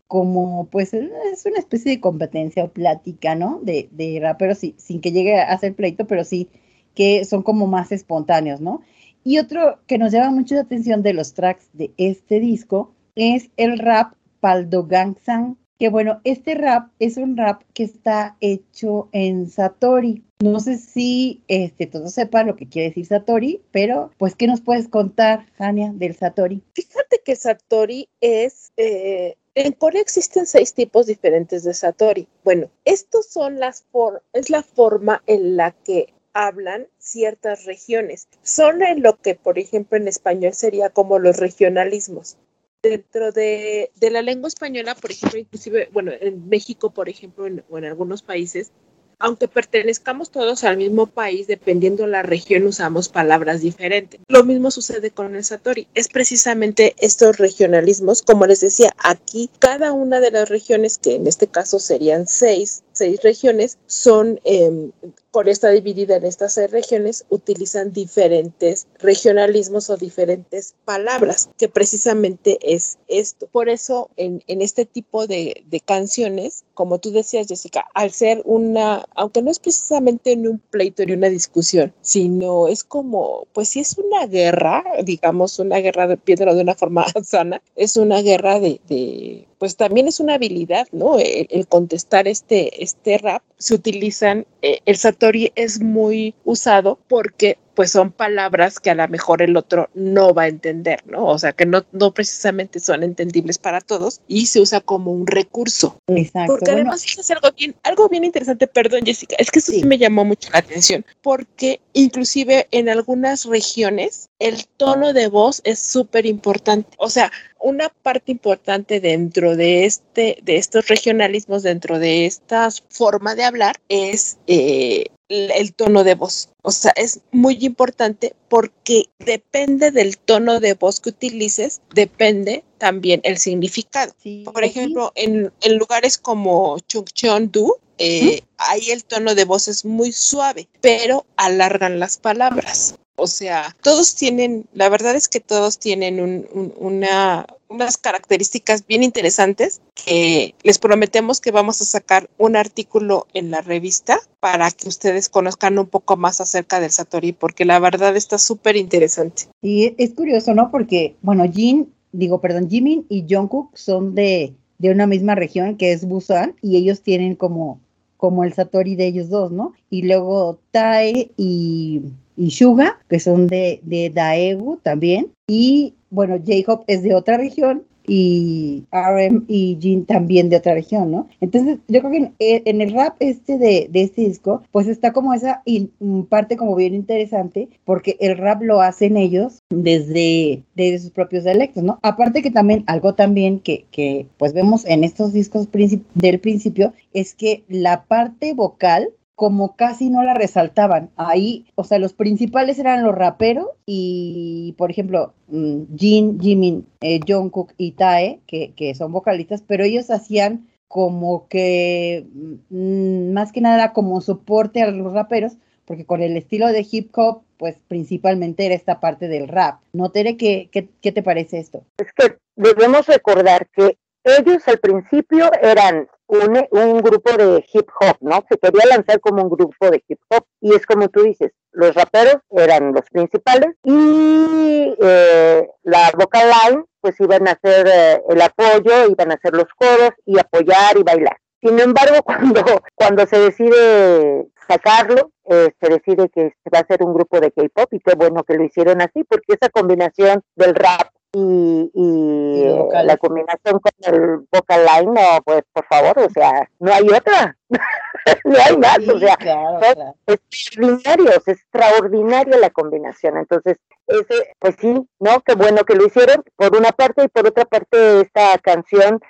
S3: como, pues, es una especie de competencia o plática, ¿no? De, de raperos sí, sin que llegue a ser pleito, pero sí que son como más espontáneos, ¿no? Y otro que nos llama mucho la atención de los tracks de este disco es el rap Paldogangsang, que bueno, este rap es un rap que está hecho en Satori. No sé si este, todos sepan lo que quiere decir Satori, pero pues, ¿qué nos puedes contar, Jania, del Satori?
S4: Fíjate que Satori es... eh, en Corea existen seis tipos diferentes de Satori. Bueno, estos son las for es la forma en la que hablan ciertas regiones. Son en lo que, por ejemplo, en español sería como los regionalismos. Dentro de, de la lengua española, por ejemplo, inclusive, bueno, en México, por ejemplo, o en algunos países, aunque pertenezcamos todos al mismo país, dependiendo la región, usamos palabras diferentes. Lo mismo sucede con el Satori. Es precisamente estos regionalismos, como les decía, aquí cada una de las regiones, que en este caso serían seis, seis regiones, son, eh, Corea está dividida en estas seis regiones, utilizan diferentes regionalismos o diferentes palabras, que precisamente es esto. Por eso, en, en este tipo de, de canciones, como tú decías, Jessica, al ser una, aunque no es precisamente en un pleito ni una discusión, sino es como, pues sí es una guerra, digamos, una guerra, de, viéndolo de una forma sana, es una guerra de pues también es una habilidad, ¿no? El, el contestar este, este rap, se utilizan, eh, el Satori es muy usado porque pues son palabras que a lo mejor el otro no va a entender, ¿no? O sea, que no, no precisamente son entendibles para todos y se usa como un recurso.
S3: Exacto.
S4: Porque
S3: bueno,
S4: además es algo bien, algo bien interesante, perdón Jessica, es que eso sí. me llamó mucho la atención, porque inclusive en algunas regiones el tono de voz es súper importante. O sea, una parte importante dentro de este, de estos regionalismos, dentro de esta forma de hablar, es eh, el tono de voz. O sea, es muy importante porque depende del tono de voz que utilices, depende también el significado.
S3: Sí,
S4: Por ejemplo, en, en lugares como Chungcheondu, eh, ¿Mm? ahí el tono de voz es muy suave, pero alargan las palabras. O sea, todos tienen, la verdad es que todos tienen un, un, una, unas características bien interesantes que les prometemos que vamos a sacar un artículo en la revista para que ustedes conozcan un poco más acerca del Satori, porque la verdad está súper interesante.
S3: Y es curioso, ¿no? Porque, bueno, Jin digo, perdón, Jimin y Jungkook son de, de una misma región que es Busan y ellos tienen como, como el Satori de ellos dos, ¿no? Y luego Tae y, Suga, que son de, de Daegu también. Y bueno, J-Hope es de otra región y RM y Jin también de otra región, ¿no? Entonces, yo creo que en, en el rap este de, de, este disco, pues está como esa in, parte como bien interesante, porque el rap lo hacen ellos desde, desde sus propios dialectos, ¿no? Aparte que también, algo también que, que pues vemos en estos discos princip del principio, es que la parte vocal como casi no la resaltaban. Ahí, o sea, los principales eran los raperos y, por ejemplo, mm, Jin, Jimin, eh, Jungkook y Tae, que, que son vocalistas, pero ellos hacían como que mmm, más que nada como soporte a los raperos, porque con el estilo de hip hop, pues principalmente era esta parte del rap. ¿No, Tere, qué, qué, qué te parece esto?
S5: Es que debemos recordar que ellos al principio eran un, un, grupo de hip hop, ¿no? Se quería lanzar como un grupo de hip hop y es como tú dices, los raperos eran los principales y eh, la vocal line pues iban a hacer eh, el apoyo, iban a hacer los coros y apoyar y bailar. Sin embargo, cuando, cuando se decide sacarlo, eh, se decide que va a hacer un grupo de K-pop y qué bueno que lo hicieron así, porque esa combinación del rap y, y, y la combinación con el vocal line, no, pues por favor, o sea, no hay otra, no hay más, sí, o sea,
S3: claro,
S5: son
S3: claro.
S5: extraordinarios, extraordinaria la combinación, entonces, ese, pues sí, ¿no? Qué bueno que lo hicieron, por una parte, y por otra parte, esta canción,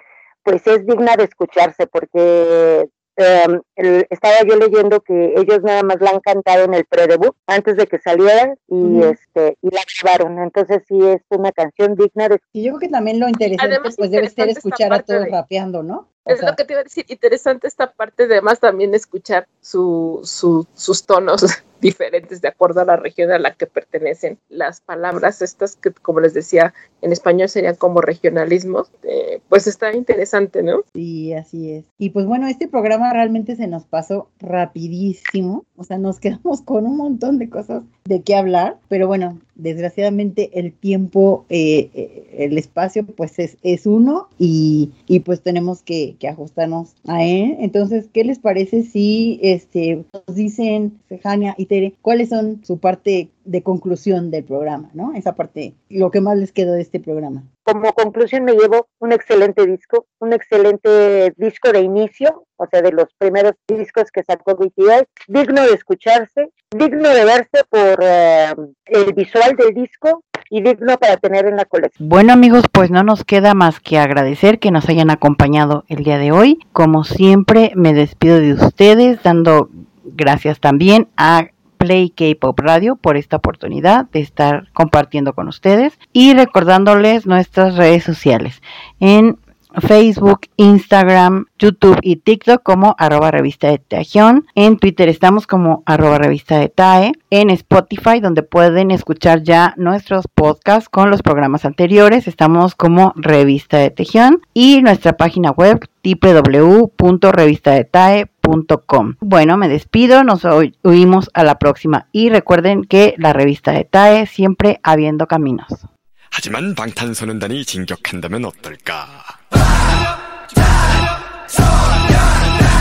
S5: pues es digna de escucharse, porque Um, el, estaba yo leyendo que ellos nada más la han cantado en el pre-debut antes de que salieran y uh -huh. este y la grabaron entonces sí es una canción digna de
S3: y yo creo que también lo interesante Además, pues debe ser escuchar a todos de... rapeando no
S4: es sea, lo que te iba a decir interesante esta parte de además también escuchar su, su, sus tonos diferentes de acuerdo a la región a la que pertenecen. Las palabras estas que como les decía en español serían como regionalismos eh, pues está interesante no
S3: sí así es. Y pues bueno este programa realmente se nos pasó rapidísimo. O sea nos quedamos con un montón de cosas de qué hablar pero bueno desgraciadamente el tiempo eh, eh, el espacio pues es, es uno y, y pues tenemos que, que, ajustarnos a él entonces qué les parece si este nos dicen Sejania y Tere cuáles son su parte de conclusión del programa, ¿no? Esa parte, lo que más les quedó de este programa.
S5: Como conclusión me llevo un excelente disco, un excelente disco de inicio, o sea, de los primeros discos que sacó BTS, digno de escucharse, digno de verse por uh, el visual del disco y digno para tener en la colección.
S3: Bueno amigos, pues no nos queda más que agradecer que nos hayan acompañado el día de hoy. Como siempre, me despido de ustedes dando gracias también a Play K-Pop Radio por esta oportunidad de estar compartiendo con ustedes y recordándoles nuestras redes sociales en Facebook, Instagram, YouTube y TikTok como arroba revista de Taehyun. En Twitter estamos como arroba revista de Tae. En Spotify, donde pueden escuchar ya nuestros podcasts con los programas anteriores, estamos como revista de Taehyun. Y nuestra página web www.revistadetae.com. Bueno, me despido, nos oímos a la próxima y recuerden que la revista de TAE siempre habiendo caminos.
S12: 하지만 방탄소년단이 진격한다면 어떨까?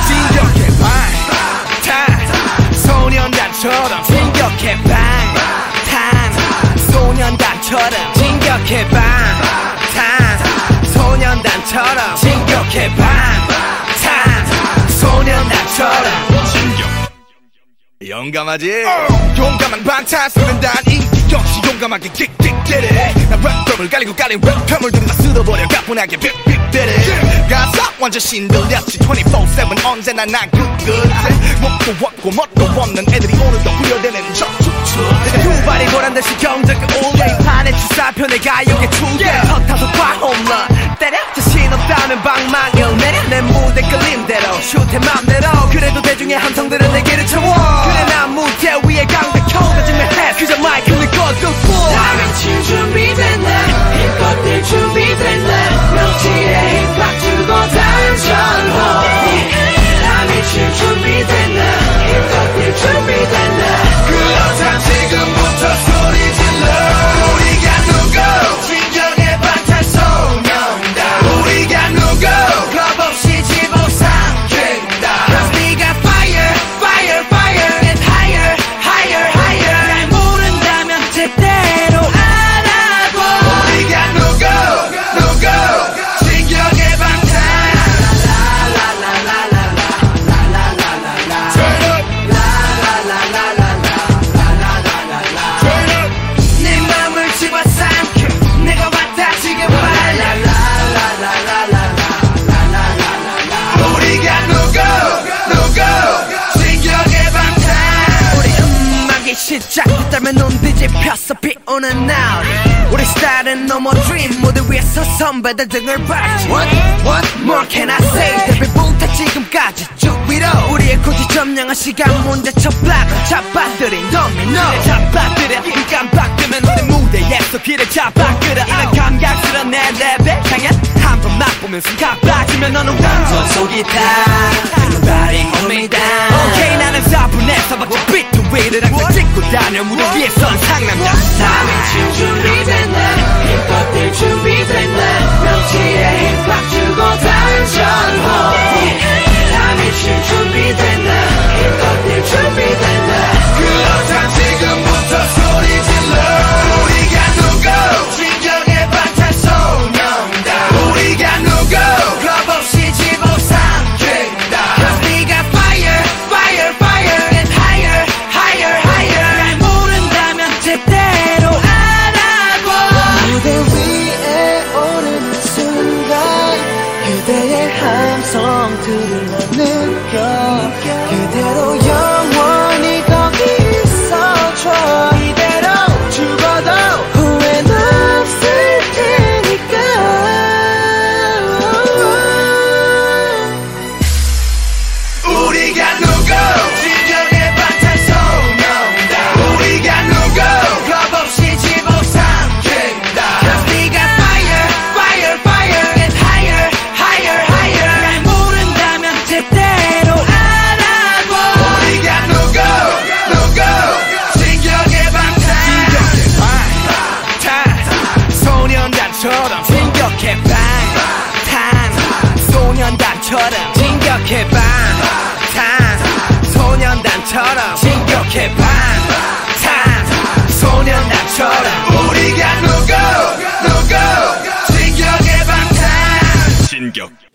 S2: 진격해 방탄소년단처럼 진격해 방탄소년단처럼 진격해 방탄소년단처럼 진격해 방탄소년단처럼. 진격. 용감하지? 용감한 방탄소년단 이 역시 용감하게 킥킥대래 나 랩덤을 갈리고 깔린 랩편을 들다 쓸어버려 가뿐하게 빅빅대래 가사 완전 신들렸지. 24-7 언제나 난 good good 목도 없고 멋도 없는 애들이 오늘도 후려대는 적축축 두 발이 보란 듯이 경적을 이 판에 주사표 내 가요계 투대 헛타서 과 홈런 때려 자신 없다면 방망이를 내려 내 무대 끌림대로 슛해 맘대로 그래도 대중의 함성들은 내게를 채워 그래 난 무대 위에 강백혀 가진 해 그저 마이크를 꺼두고 다 미칠 준비됐네 힘껏 준비됐네 명치에 힘 팍 주고 다른
S6: future be then the future be then the 오는 날 우리 스타일은 no more dream 무대 위에서 선배들 등을 봤지 What? What? More can I say 데뷔부터 지금까지 쭉 위로 우리의 굳이 점령한 시간. 첫 블락을 잡아들인 도미노 잡아들여. 이 깜빡 뜨면 우리 무대에서 길을 잡아끌어 이런 감각스러운 내 랩에 향해 한번 맛보면 순간 빠지면 너는 완전 속이 다. Everybody hold me down 오케이 나는 4분에서 밖에 비트 위를 항상 찍고 다녀. 무대 위에 선 상남자 다미칠 준비됐나? 힙합들 준비됐나? 명치에 힙합 주고 단전호 준비됐나? 힙합들 준비됐나? 그렇다면 지금부터